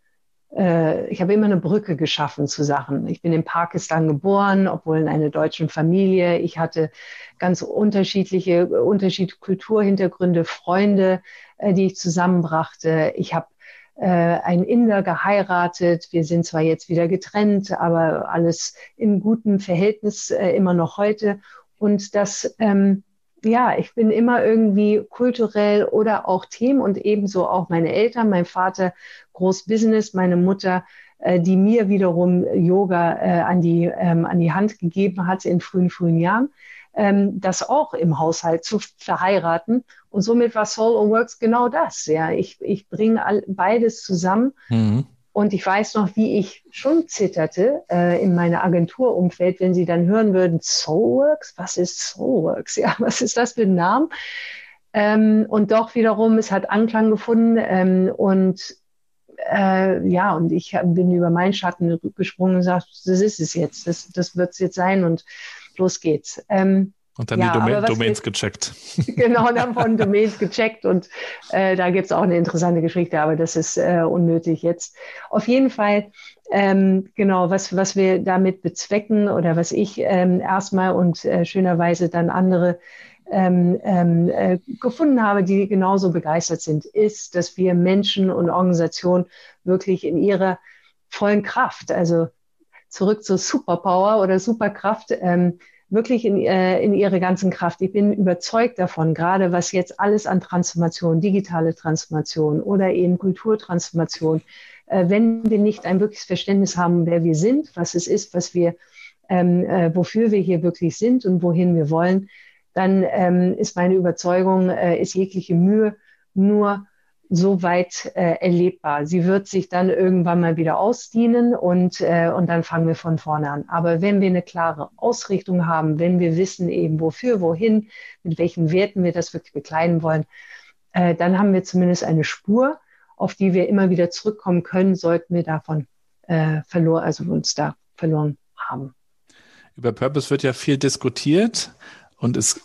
äh, ich habe immer eine Brücke geschaffen zu Sachen. Ich bin in Pakistan geboren, obwohl in einer deutschen Familie. Ich hatte ganz unterschiedliche, unterschiedliche Kulturhintergründe, Freunde, äh, die ich zusammenbrachte. Ich habe äh, einen Inder geheiratet. Wir sind zwar jetzt wieder getrennt, aber alles in gutem Verhältnis äh, immer noch heute. Und das, ähm, ja, ich bin immer irgendwie kulturell oder auch Team und ebenso auch meine Eltern, mein Vater Großbusiness, meine Mutter, äh, die mir wiederum Yoga äh, an, die, ähm, an die Hand gegeben hatte in frühen, frühen Jahren, ähm, das auch im Haushalt zu verheiraten. Und somit war Soul and Works genau das. Ja, ich, ich bringe beides zusammen. Mhm. Und ich weiß noch, wie ich schon zitterte äh, in meiner Agenturumfeld, wenn sie dann hören würden, Soulworks, was ist Soulworks? Ja, was ist das für ein Name? Ähm, und doch wiederum, es hat Anklang gefunden ähm, und äh, ja, und ich bin über meinen Schatten gesprungen und gesagt, das ist es jetzt, das, das wird es jetzt sein und los geht's. Ähm, und dann ja, die Domain, Domains wir, gecheckt. Genau, dann von Domains gecheckt. Und äh, da gibt es auch eine interessante Geschichte, aber das ist äh, unnötig jetzt. Auf jeden Fall, ähm, genau, was, was wir damit bezwecken oder was ich ähm, erstmal und äh, schönerweise dann andere ähm, ähm, äh, gefunden habe, die genauso begeistert sind, ist, dass wir Menschen und Organisationen wirklich in ihrer vollen Kraft, also zurück zur Superpower oder Superkraft, ähm, wirklich in, äh, in ihre ganzen Kraft. Ich bin überzeugt davon, gerade was jetzt alles an Transformation, digitale Transformation oder eben Kulturtransformation, äh, wenn wir nicht ein wirkliches Verständnis haben, wer wir sind, was es ist, was wir, ähm, äh, wofür wir hier wirklich sind und wohin wir wollen, dann ähm, ist meine Überzeugung, äh, ist jegliche Mühe nur so weit äh, erlebbar. Sie wird sich dann irgendwann mal wieder ausdienen und, äh, und dann fangen wir von vorne an. Aber wenn wir eine klare Ausrichtung haben, wenn wir wissen eben wofür, wohin, mit welchen Werten wir das wirklich bekleiden wollen, äh, dann haben wir zumindest eine Spur, auf die wir immer wieder zurückkommen können, sollten wir davon äh, verloren, also uns da verloren haben. Über Purpose wird ja viel diskutiert und es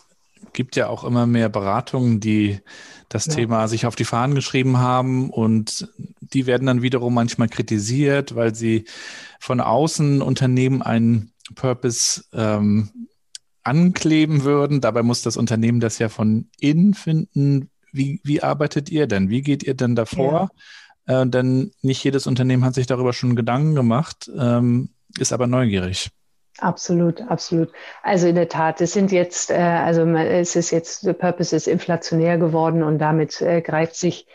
gibt ja auch immer mehr Beratungen, die das ja. Thema sich auf die Fahnen geschrieben haben und die werden dann wiederum manchmal kritisiert, weil sie von außen Unternehmen einen Purpose ähm, ankleben würden. Dabei muss das Unternehmen das ja von innen finden. Wie, wie arbeitet ihr denn? Wie geht ihr denn davor? Ja. Äh, denn nicht jedes Unternehmen hat sich darüber schon Gedanken gemacht, ähm, ist aber neugierig. Absolut, absolut. Also in der Tat, es sind jetzt, äh, also es ist jetzt, the Purpose ist inflationär geworden und damit äh, greift sich,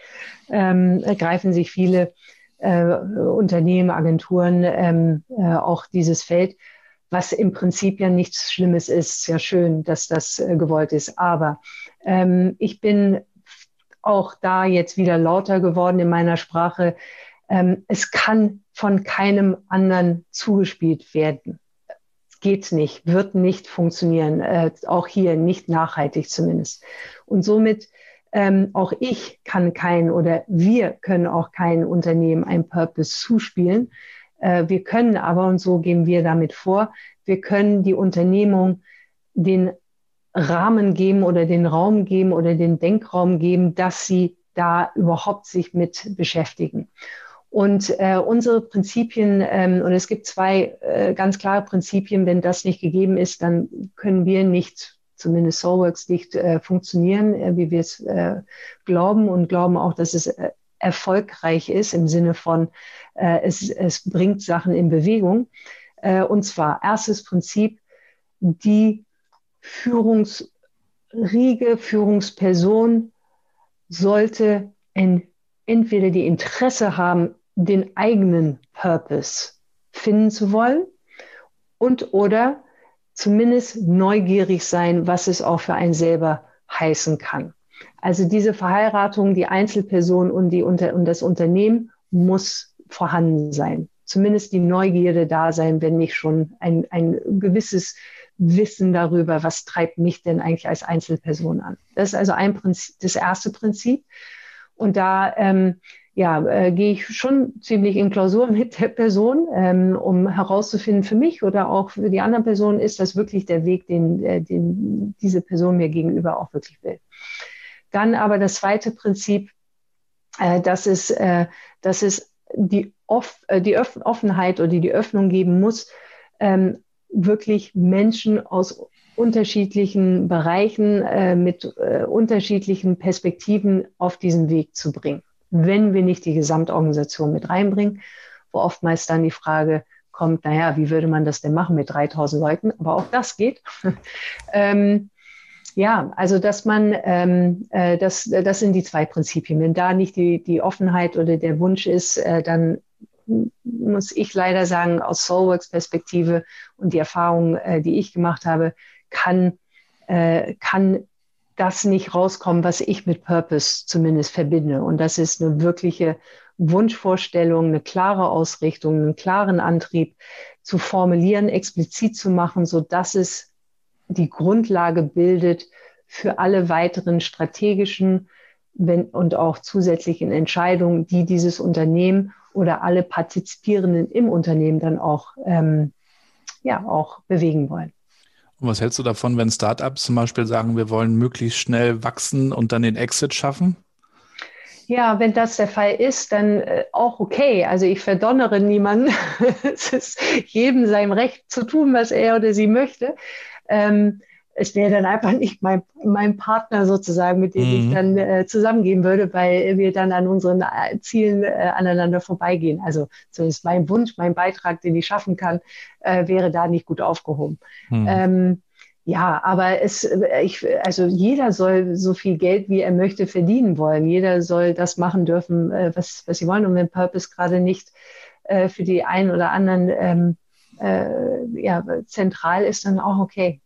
ähm, greifen sich viele äh, Unternehmen, Agenturen ähm, äh, auch dieses Feld, was im Prinzip ja nichts Schlimmes ist. Sehr schön, dass das äh, gewollt ist. Aber ähm, ich bin auch da jetzt wieder lauter geworden in meiner Sprache. Ähm, es kann von keinem anderen zugespielt werden geht nicht, wird nicht funktionieren, äh, auch hier nicht nachhaltig zumindest. Und somit ähm, auch ich kann kein oder wir können auch kein Unternehmen ein Purpose zuspielen. Äh, wir können aber, und so gehen wir damit vor, wir können die Unternehmung den Rahmen geben oder den Raum geben oder den Denkraum geben, dass sie da überhaupt sich mit beschäftigen. Und äh, unsere Prinzipien, ähm, und es gibt zwei äh, ganz klare Prinzipien, wenn das nicht gegeben ist, dann können wir nicht, zumindest Soulworks nicht äh, funktionieren, äh, wie wir es äh, glauben und glauben auch, dass es äh, erfolgreich ist im Sinne von, äh, es, es bringt Sachen in Bewegung. Äh, und zwar erstes Prinzip, die Führungsriege, Führungsperson sollte in entweder die Interesse haben, den eigenen Purpose finden zu wollen und oder zumindest neugierig sein, was es auch für einen selber heißen kann. Also diese Verheiratung, die Einzelperson und, die, und das Unternehmen muss vorhanden sein. Zumindest die Neugierde da sein, wenn nicht schon ein, ein gewisses Wissen darüber, was treibt mich denn eigentlich als Einzelperson an. Das ist also ein Prinzip, das erste Prinzip. Und da ähm, ja, äh, gehe ich schon ziemlich in Klausur mit der Person, ähm, um herauszufinden für mich oder auch für die anderen Personen, ist das wirklich der Weg, den, äh, den diese Person mir gegenüber auch wirklich will. Dann aber das zweite Prinzip, äh, das ist, äh, dass es die, Off äh, die Offenheit oder die Öffnung geben muss, ähm, wirklich Menschen aus unterschiedlichen Bereichen äh, mit äh, unterschiedlichen Perspektiven auf diesen Weg zu bringen, wenn wir nicht die Gesamtorganisation mit reinbringen, wo oftmals dann die Frage kommt, naja, wie würde man das denn machen mit 3000 Leuten? Aber auch das geht. ähm, ja, also dass man, ähm, äh, das, das sind die zwei Prinzipien. Wenn da nicht die, die Offenheit oder der Wunsch ist, äh, dann muss ich leider sagen, aus Soulworks Perspektive und die Erfahrung, äh, die ich gemacht habe, kann, äh, kann das nicht rauskommen, was ich mit Purpose zumindest verbinde. Und das ist eine wirkliche Wunschvorstellung, eine klare Ausrichtung, einen klaren Antrieb zu formulieren, explizit zu machen, so dass es die Grundlage bildet für alle weiteren strategischen wenn, und auch zusätzlichen Entscheidungen, die dieses Unternehmen oder alle Partizipierenden im Unternehmen dann auch, ähm, ja, auch bewegen wollen. Und was hältst du davon, wenn Startups zum Beispiel sagen, wir wollen möglichst schnell wachsen und dann den Exit schaffen? Ja, wenn das der Fall ist, dann äh, auch okay. Also ich verdonnere niemanden. es ist jedem sein Recht zu tun, was er oder sie möchte. Ähm, es wäre dann einfach nicht mein, mein Partner sozusagen, mit dem mhm. ich dann äh, zusammengehen würde, weil wir dann an unseren äh, Zielen äh, aneinander vorbeigehen. Also zumindest mein Wunsch, mein Beitrag, den ich schaffen kann, äh, wäre da nicht gut aufgehoben. Mhm. Ähm, ja, aber es, äh, ich, also jeder soll so viel Geld, wie er möchte, verdienen wollen. Jeder soll das machen dürfen, äh, was, was sie wollen. Und wenn Purpose gerade nicht äh, für die einen oder anderen ähm, äh, ja, zentral ist, dann auch okay.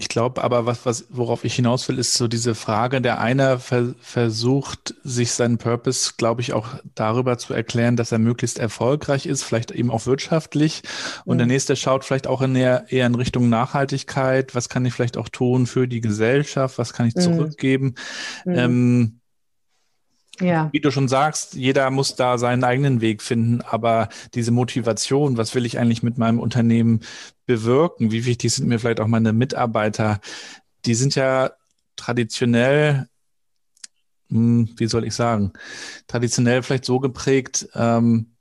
Ich glaube aber, was, was, worauf ich hinaus will, ist so diese Frage, der eine ver versucht, sich seinen Purpose, glaube ich, auch darüber zu erklären, dass er möglichst erfolgreich ist, vielleicht eben auch wirtschaftlich. Und mhm. der nächste schaut vielleicht auch in eher, eher in Richtung Nachhaltigkeit. Was kann ich vielleicht auch tun für die Gesellschaft? Was kann ich mhm. zurückgeben? Mhm. Ähm, ja. Wie du schon sagst, jeder muss da seinen eigenen Weg finden, aber diese Motivation, was will ich eigentlich mit meinem Unternehmen bewirken? Wie wichtig sind mir vielleicht auch meine Mitarbeiter? Die sind ja traditionell, hm, wie soll ich sagen, traditionell vielleicht so geprägt, ähm,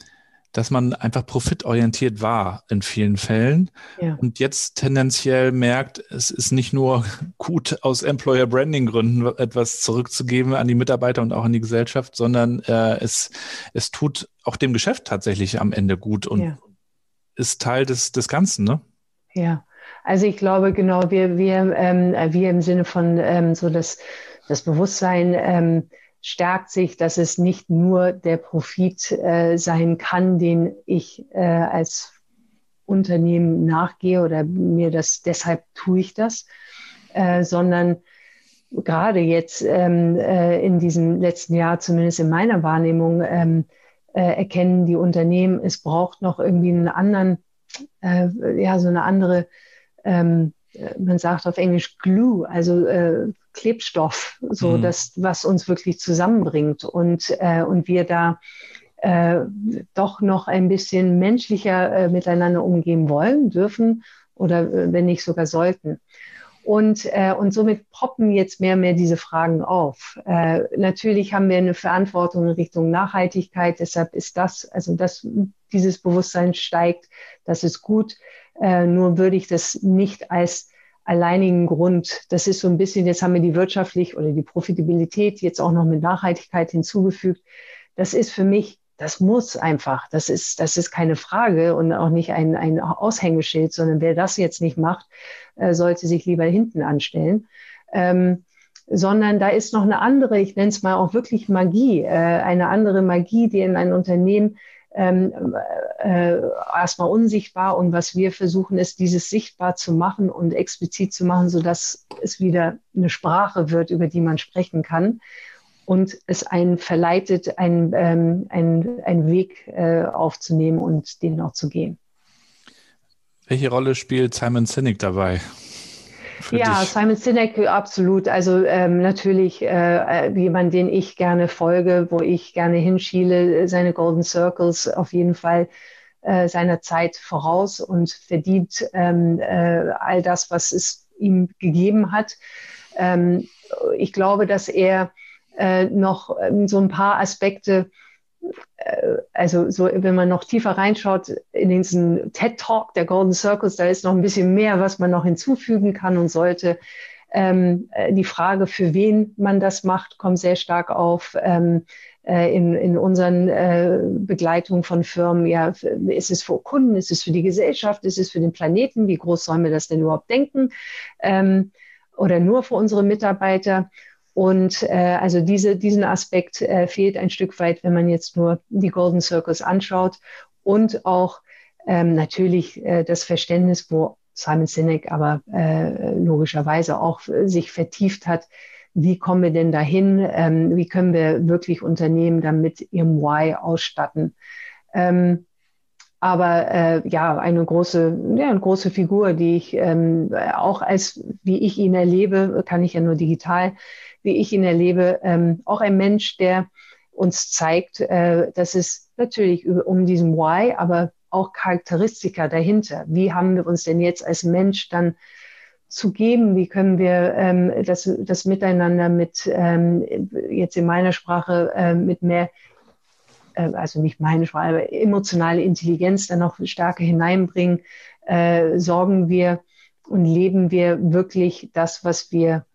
dass man einfach profitorientiert war in vielen Fällen ja. und jetzt tendenziell merkt, es ist nicht nur gut aus Employer Branding Gründen etwas zurückzugeben an die Mitarbeiter und auch an die Gesellschaft, sondern äh, es, es tut auch dem Geschäft tatsächlich am Ende gut und ja. ist Teil des, des Ganzen, ne? Ja, also ich glaube genau, wir, wir, ähm, wir im Sinne von ähm, so das, das Bewusstsein, ähm, stärkt sich, dass es nicht nur der Profit äh, sein kann, den ich äh, als Unternehmen nachgehe oder mir das, deshalb tue ich das, äh, sondern gerade jetzt ähm, äh, in diesem letzten Jahr, zumindest in meiner Wahrnehmung, ähm, äh, erkennen die Unternehmen, es braucht noch irgendwie einen anderen, äh, ja, so eine andere, ähm, man sagt auf Englisch Glue, also Klebstoff, so mhm. das, was uns wirklich zusammenbringt und, äh, und wir da äh, doch noch ein bisschen menschlicher äh, miteinander umgehen wollen, dürfen oder äh, wenn nicht sogar sollten. Und, äh, und somit poppen jetzt mehr und mehr diese Fragen auf. Äh, natürlich haben wir eine Verantwortung in Richtung Nachhaltigkeit, deshalb ist das, also dass dieses Bewusstsein steigt, das ist gut. Nur würde ich das nicht als alleinigen Grund. Das ist so ein bisschen, jetzt haben wir die wirtschaftlich oder die Profitabilität jetzt auch noch mit Nachhaltigkeit hinzugefügt. Das ist für mich, das muss einfach. Das ist, das ist keine Frage und auch nicht ein, ein Aushängeschild, sondern wer das jetzt nicht macht, äh, sollte sich lieber hinten anstellen. Ähm, sondern da ist noch eine andere, ich nenne es mal auch wirklich Magie, äh, eine andere Magie, die in ein Unternehmen ähm, äh, erstmal unsichtbar und was wir versuchen ist, dieses sichtbar zu machen und explizit zu machen, sodass es wieder eine Sprache wird, über die man sprechen kann und es einen verleitet, einen, ähm, einen, einen Weg äh, aufzunehmen und den auch zu gehen. Welche Rolle spielt Simon Sinek dabei? Ja, dich? Simon Sinek absolut. Also ähm, natürlich äh, jemand, den ich gerne folge, wo ich gerne hinschiele, seine Golden Circles auf jeden Fall äh, seiner Zeit voraus und verdient ähm, äh, all das, was es ihm gegeben hat. Ähm, ich glaube, dass er äh, noch ähm, so ein paar Aspekte äh, also so, wenn man noch tiefer reinschaut in diesen TED Talk der Golden Circles, da ist noch ein bisschen mehr, was man noch hinzufügen kann und sollte. Ähm, äh, die Frage, für wen man das macht, kommt sehr stark auf. Ähm, äh, in, in unseren äh, Begleitungen von Firmen. Ja, ist es für Kunden, ist es für die Gesellschaft, ist es für den Planeten? Wie groß sollen wir das denn überhaupt denken? Ähm, oder nur für unsere Mitarbeiter? Und äh, also diese, diesen Aspekt äh, fehlt ein Stück weit, wenn man jetzt nur die Golden Circles anschaut und auch ähm, natürlich äh, das Verständnis, wo Simon Sinek aber äh, logischerweise auch äh, sich vertieft hat, wie kommen wir denn dahin, ähm, wie können wir wirklich Unternehmen damit ihrem Why ausstatten. Ähm, aber äh, ja, eine große, ja, eine große Figur, die ich ähm, auch als, wie ich ihn erlebe, kann ich ja nur digital wie ich ihn erlebe, ähm, auch ein Mensch, der uns zeigt, äh, dass es natürlich um diesen Why, aber auch Charakteristika dahinter. Wie haben wir uns denn jetzt als Mensch dann zu geben? Wie können wir ähm, das, das Miteinander mit, ähm, jetzt in meiner Sprache, äh, mit mehr, äh, also nicht meine Sprache, aber emotionale Intelligenz dann noch stärker hineinbringen? Äh, sorgen wir und leben wir wirklich das, was wir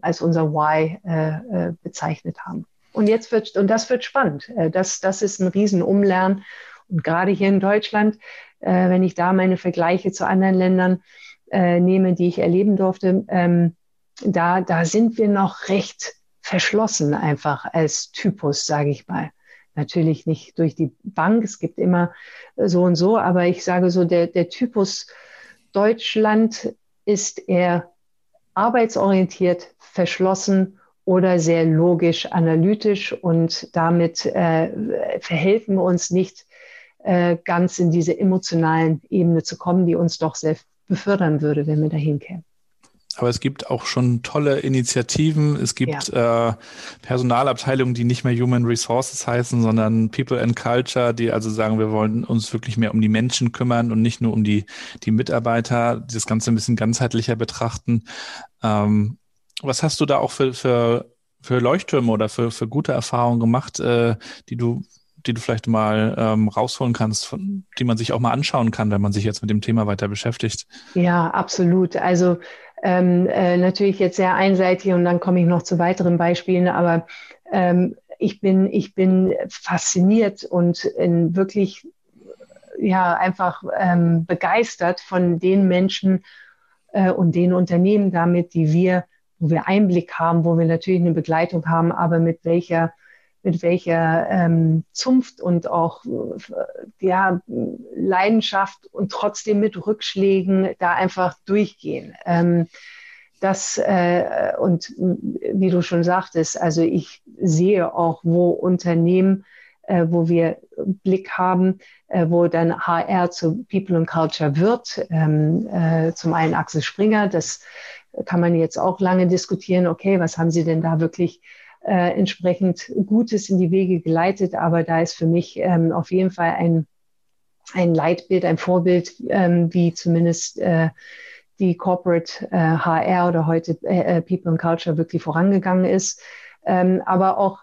als unser Why äh, äh, bezeichnet haben. Und jetzt wird, und das wird spannend. Äh, das, das ist ein Riesenumlernen. Und gerade hier in Deutschland, äh, wenn ich da meine Vergleiche zu anderen Ländern äh, nehme, die ich erleben durfte, ähm, da, da sind wir noch recht verschlossen einfach als Typus, sage ich mal. Natürlich nicht durch die Bank, es gibt immer so und so, aber ich sage so, der, der Typus Deutschland ist eher arbeitsorientiert, verschlossen oder sehr logisch, analytisch und damit äh, verhelfen wir uns nicht äh, ganz in diese emotionalen Ebene zu kommen, die uns doch sehr befördern würde, wenn wir dahin kämen. Aber es gibt auch schon tolle Initiativen. Es gibt ja. äh, Personalabteilungen, die nicht mehr Human Resources heißen, sondern People and Culture, die also sagen, wir wollen uns wirklich mehr um die Menschen kümmern und nicht nur um die, die Mitarbeiter, das Ganze ein bisschen ganzheitlicher betrachten. Ähm, was hast du da auch für, für, für Leuchttürme oder für, für gute Erfahrungen gemacht, äh, die du die du vielleicht mal ähm, rausholen kannst, von, die man sich auch mal anschauen kann, wenn man sich jetzt mit dem Thema weiter beschäftigt? Ja, absolut. Also ähm, äh, natürlich jetzt sehr einseitig und dann komme ich noch zu weiteren Beispielen, aber ähm, ich bin, ich bin fasziniert und in wirklich, ja, einfach ähm, begeistert von den Menschen äh, und den Unternehmen damit, die wir, wo wir Einblick haben, wo wir natürlich eine Begleitung haben, aber mit welcher mit welcher ähm, Zunft und auch äh, ja, Leidenschaft und trotzdem mit Rückschlägen da einfach durchgehen. Ähm, das äh, und wie du schon sagtest, also ich sehe auch, wo Unternehmen, äh, wo wir Blick haben, äh, wo dann HR zu People and Culture wird. Ähm, äh, zum einen Axel Springer, das kann man jetzt auch lange diskutieren. Okay, was haben Sie denn da wirklich äh, entsprechend Gutes in die Wege geleitet. Aber da ist für mich ähm, auf jeden Fall ein, ein Leitbild, ein Vorbild, ähm, wie zumindest äh, die Corporate äh, HR oder heute äh, äh, People and Culture wirklich vorangegangen ist. Ähm, aber auch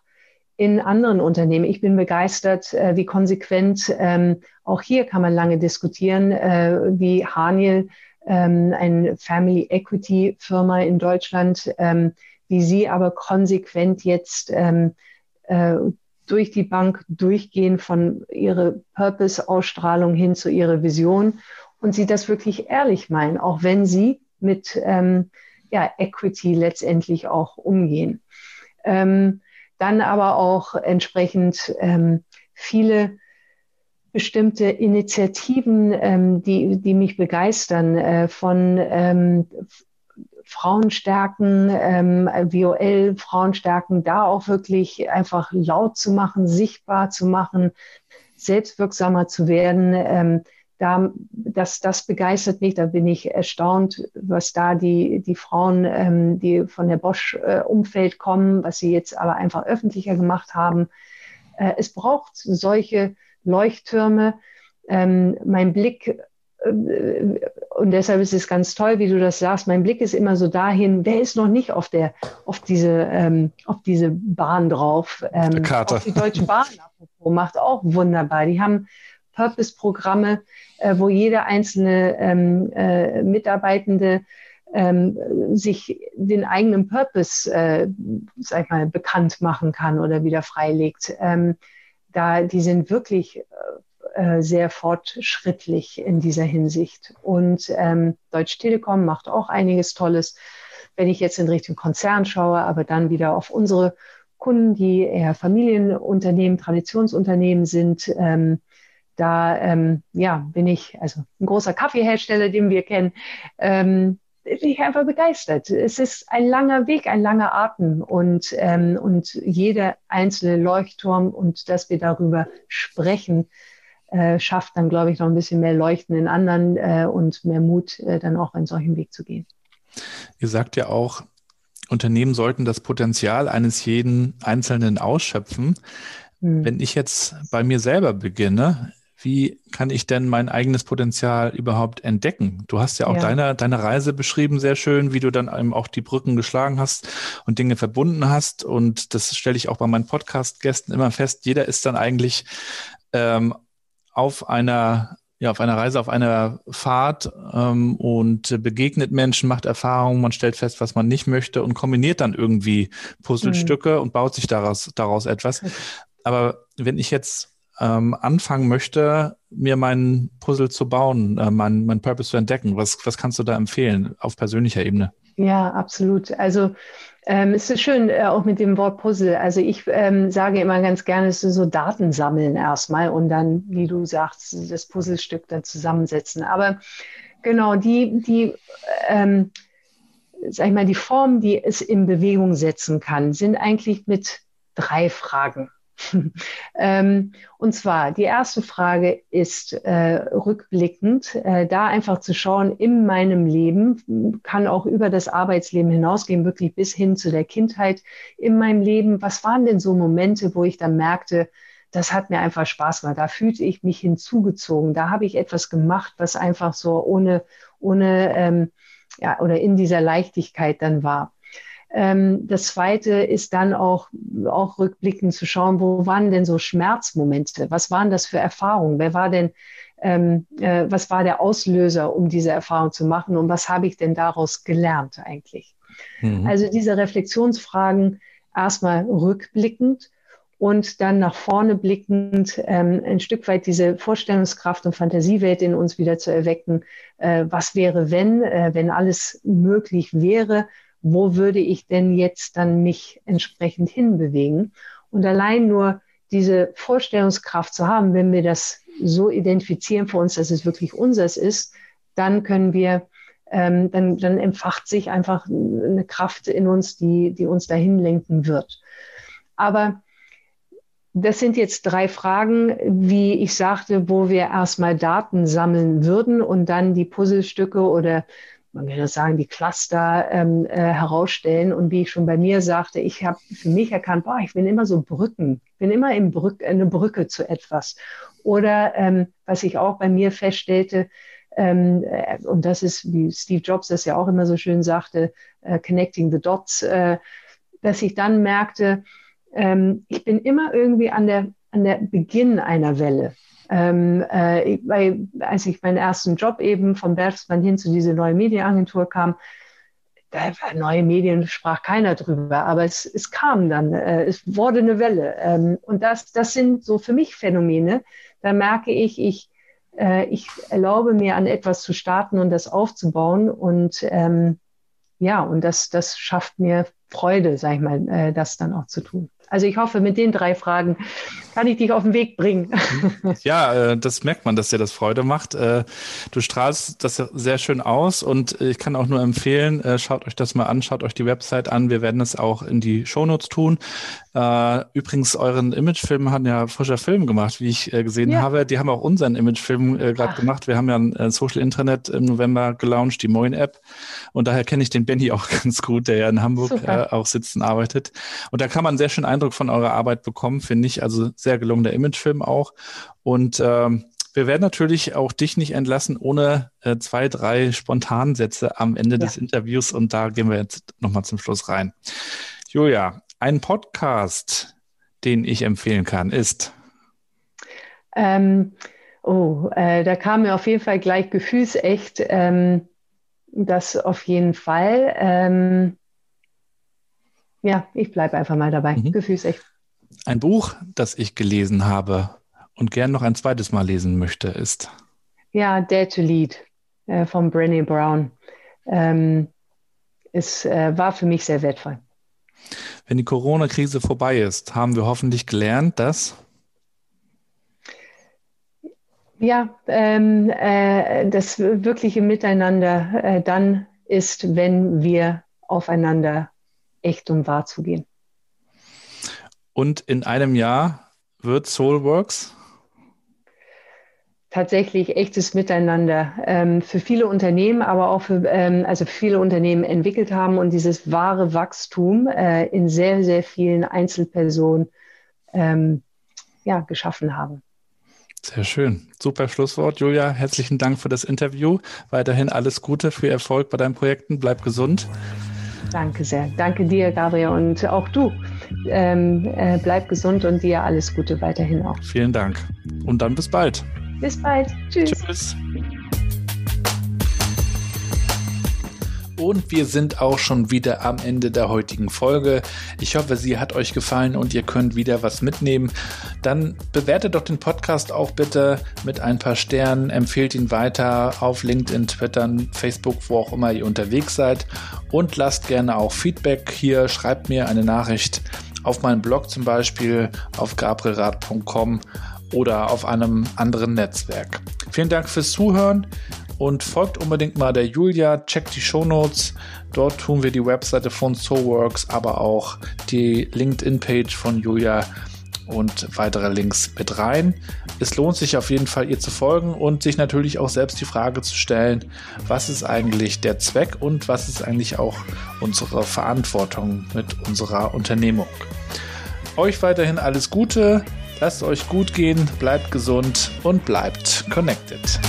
in anderen Unternehmen. Ich bin begeistert, äh, wie konsequent, ähm, auch hier kann man lange diskutieren, äh, wie Haniel, ähm, ein Family Equity Firma in Deutschland, ähm, wie sie aber konsequent jetzt ähm, äh, durch die Bank durchgehen von ihrer Purpose-Ausstrahlung hin zu ihrer Vision und sie das wirklich ehrlich meinen, auch wenn sie mit ähm, ja, Equity letztendlich auch umgehen. Ähm, dann aber auch entsprechend ähm, viele bestimmte Initiativen, ähm, die, die mich begeistern, äh, von ähm, Frauen stärken, ähm, VOL, Frauen stärken, da auch wirklich einfach laut zu machen, sichtbar zu machen, selbstwirksamer zu werden. Ähm, da, das, das begeistert mich, da bin ich erstaunt, was da die, die Frauen, ähm, die von der Bosch-Umfeld äh, kommen, was sie jetzt aber einfach öffentlicher gemacht haben. Äh, es braucht solche Leuchttürme. Ähm, mein Blick und deshalb ist es ganz toll, wie du das sagst. Mein Blick ist immer so dahin, wer ist noch nicht auf der, auf diese, ähm, auf diese Bahn drauf? Ähm, Karte. Auf die Deutsche Bahn macht auch wunderbar. Die haben Purpose-Programme, äh, wo jeder einzelne ähm, äh, Mitarbeitende ähm, sich den eigenen Purpose, äh, sag ich mal, bekannt machen kann oder wieder freilegt. Ähm, da, die sind wirklich äh, sehr fortschrittlich in dieser Hinsicht. Und ähm, Deutsche Telekom macht auch einiges Tolles. Wenn ich jetzt in Richtung Konzern schaue, aber dann wieder auf unsere Kunden, die eher Familienunternehmen, Traditionsunternehmen sind, ähm, da ähm, ja, bin ich, also ein großer Kaffeehersteller, den wir kennen, ähm, bin ich einfach begeistert. Es ist ein langer Weg, ein langer Atem und, ähm, und jeder einzelne Leuchtturm und dass wir darüber sprechen, äh, schafft dann, glaube ich, noch ein bisschen mehr Leuchten in anderen äh, und mehr Mut, äh, dann auch einen solchen Weg zu gehen. Ihr sagt ja auch, Unternehmen sollten das Potenzial eines jeden Einzelnen ausschöpfen. Hm. Wenn ich jetzt bei mir selber beginne, wie kann ich denn mein eigenes Potenzial überhaupt entdecken? Du hast ja auch ja. Deine, deine Reise beschrieben, sehr schön, wie du dann eben auch die Brücken geschlagen hast und Dinge verbunden hast. Und das stelle ich auch bei meinen Podcast-Gästen immer fest. Jeder ist dann eigentlich ähm, auf einer ja, auf einer Reise, auf einer Fahrt ähm, und begegnet Menschen, macht Erfahrungen, man stellt fest, was man nicht möchte und kombiniert dann irgendwie Puzzlestücke mhm. und baut sich daraus, daraus etwas. Aber wenn ich jetzt ähm, anfangen möchte, mir meinen Puzzle zu bauen, äh, mein, mein Purpose zu entdecken, was, was kannst du da empfehlen auf persönlicher Ebene? Ja, absolut. Also ähm, es ist schön, äh, auch mit dem Wort Puzzle. Also ich ähm, sage immer ganz gerne, es ist so Daten sammeln erstmal und dann, wie du sagst, das Puzzlestück dann zusammensetzen. Aber genau, die, die, ähm, sag ich mal, die Form, die es in Bewegung setzen kann, sind eigentlich mit drei Fragen. ähm, und zwar, die erste Frage ist äh, rückblickend, äh, da einfach zu schauen, in meinem Leben, kann auch über das Arbeitsleben hinausgehen, wirklich bis hin zu der Kindheit, in meinem Leben, was waren denn so Momente, wo ich dann merkte, das hat mir einfach Spaß gemacht. Da fühlte ich mich hinzugezogen. Da habe ich etwas gemacht, was einfach so ohne, ohne, ähm, ja, oder in dieser Leichtigkeit dann war. Ähm, das zweite ist dann auch, auch rückblickend zu schauen, wo waren denn so Schmerzmomente? Was waren das für Erfahrungen? Wer war denn, ähm, äh, was war der Auslöser, um diese Erfahrung zu machen? Und was habe ich denn daraus gelernt eigentlich? Mhm. Also diese Reflexionsfragen erstmal rückblickend und dann nach vorne blickend ähm, ein Stück weit diese Vorstellungskraft und Fantasiewelt in uns wieder zu erwecken. Äh, was wäre, wenn, äh, wenn alles möglich wäre? Wo würde ich denn jetzt dann mich entsprechend hinbewegen? Und allein nur diese Vorstellungskraft zu haben, wenn wir das so identifizieren für uns, dass es wirklich unseres ist, dann können wir, ähm, dann, dann entfacht sich einfach eine Kraft in uns, die, die uns dahin lenken wird. Aber das sind jetzt drei Fragen, wie ich sagte, wo wir erstmal Daten sammeln würden und dann die Puzzlestücke oder man kann das sagen, die Cluster ähm, äh, herausstellen. Und wie ich schon bei mir sagte, ich habe für mich erkannt, boah, ich bin immer so Brücken, ich bin immer im Brück, eine Brücke zu etwas. Oder ähm, was ich auch bei mir feststellte, ähm, äh, und das ist, wie Steve Jobs das ja auch immer so schön sagte, äh, connecting the dots, äh, dass ich dann merkte, ähm, ich bin immer irgendwie an der, an der Beginn einer Welle. Ähm, äh, weil, als ich meinen ersten Job eben vom Bertelsmann hin zu dieser neuen Medienagentur kam, da war neue Medien, sprach keiner drüber, aber es, es kam dann, äh, es wurde eine Welle. Ähm, und das, das sind so für mich Phänomene. Da merke ich, ich, äh, ich erlaube mir an etwas zu starten und das aufzubauen und ähm, ja, und das, das schafft mir Freude, sag ich mal, äh, das dann auch zu tun. Also ich hoffe, mit den drei Fragen kann ich dich auf den Weg bringen. Ja, äh, das merkt man, dass dir das Freude macht. Äh, du strahlst das sehr schön aus und ich kann auch nur empfehlen, äh, schaut euch das mal an, schaut euch die Website an. Wir werden es auch in die Shownotes tun. Übrigens, euren Imagefilm hat ja frischer Film gemacht, wie ich gesehen ja. habe. Die haben auch unseren Imagefilm gerade gemacht. Wir haben ja ein Social Internet im November gelauncht, die Moin App. Und daher kenne ich den Benny auch ganz gut, der ja in Hamburg Super. auch sitzt und arbeitet. Und da kann man sehr schön Eindruck von eurer Arbeit bekommen, finde ich. Also sehr gelungener Imagefilm auch. Und ähm, wir werden natürlich auch dich nicht entlassen ohne äh, zwei, drei Spontansätze am Ende ja. des Interviews. Und da gehen wir jetzt nochmal zum Schluss rein. Julia, ein Podcast, den ich empfehlen kann, ist. Ähm, oh, äh, da kam mir auf jeden Fall gleich gefühlsecht. Ähm, das auf jeden Fall. Ähm, ja, ich bleibe einfach mal dabei. Mhm. Gefühlsecht. Ein Buch, das ich gelesen habe und gern noch ein zweites Mal lesen möchte, ist. Ja, Dare to Lead äh, von Brené Brown. Ähm, es äh, war für mich sehr wertvoll. Wenn die Corona-Krise vorbei ist, haben wir hoffentlich gelernt, dass. Ja, ähm, äh, das wirkliche Miteinander äh, dann ist, wenn wir aufeinander echt und wahr zugehen. Und in einem Jahr wird Soulworks? Tatsächlich echtes Miteinander ähm, für viele Unternehmen, aber auch für ähm, also viele Unternehmen entwickelt haben und dieses wahre Wachstum äh, in sehr, sehr vielen Einzelpersonen ähm, ja, geschaffen haben. Sehr schön. Super Schlusswort, Julia. Herzlichen Dank für das Interview. Weiterhin alles Gute, für Erfolg bei deinen Projekten. Bleib gesund. Danke sehr. Danke dir, Gabriel. Und auch du. Ähm, äh, bleib gesund und dir alles Gute weiterhin auch. Vielen Dank. Und dann bis bald. Bis bald. Tschüss. Tschüss. Und wir sind auch schon wieder am Ende der heutigen Folge. Ich hoffe, sie hat euch gefallen und ihr könnt wieder was mitnehmen. Dann bewertet doch den Podcast auch bitte mit ein paar Sternen, empfehlt ihn weiter auf LinkedIn, Twitter, Facebook, wo auch immer ihr unterwegs seid. Und lasst gerne auch Feedback hier. Schreibt mir eine Nachricht auf meinem Blog zum Beispiel auf gabrielrad.com oder auf einem anderen Netzwerk. Vielen Dank fürs Zuhören und folgt unbedingt mal der Julia, checkt die Show Notes. Dort tun wir die Webseite von SoWorks, aber auch die LinkedIn-Page von Julia und weitere Links mit rein. Es lohnt sich auf jeden Fall, ihr zu folgen und sich natürlich auch selbst die Frage zu stellen, was ist eigentlich der Zweck und was ist eigentlich auch unsere Verantwortung mit unserer Unternehmung. Euch weiterhin alles Gute, lasst euch gut gehen, bleibt gesund und bleibt connected.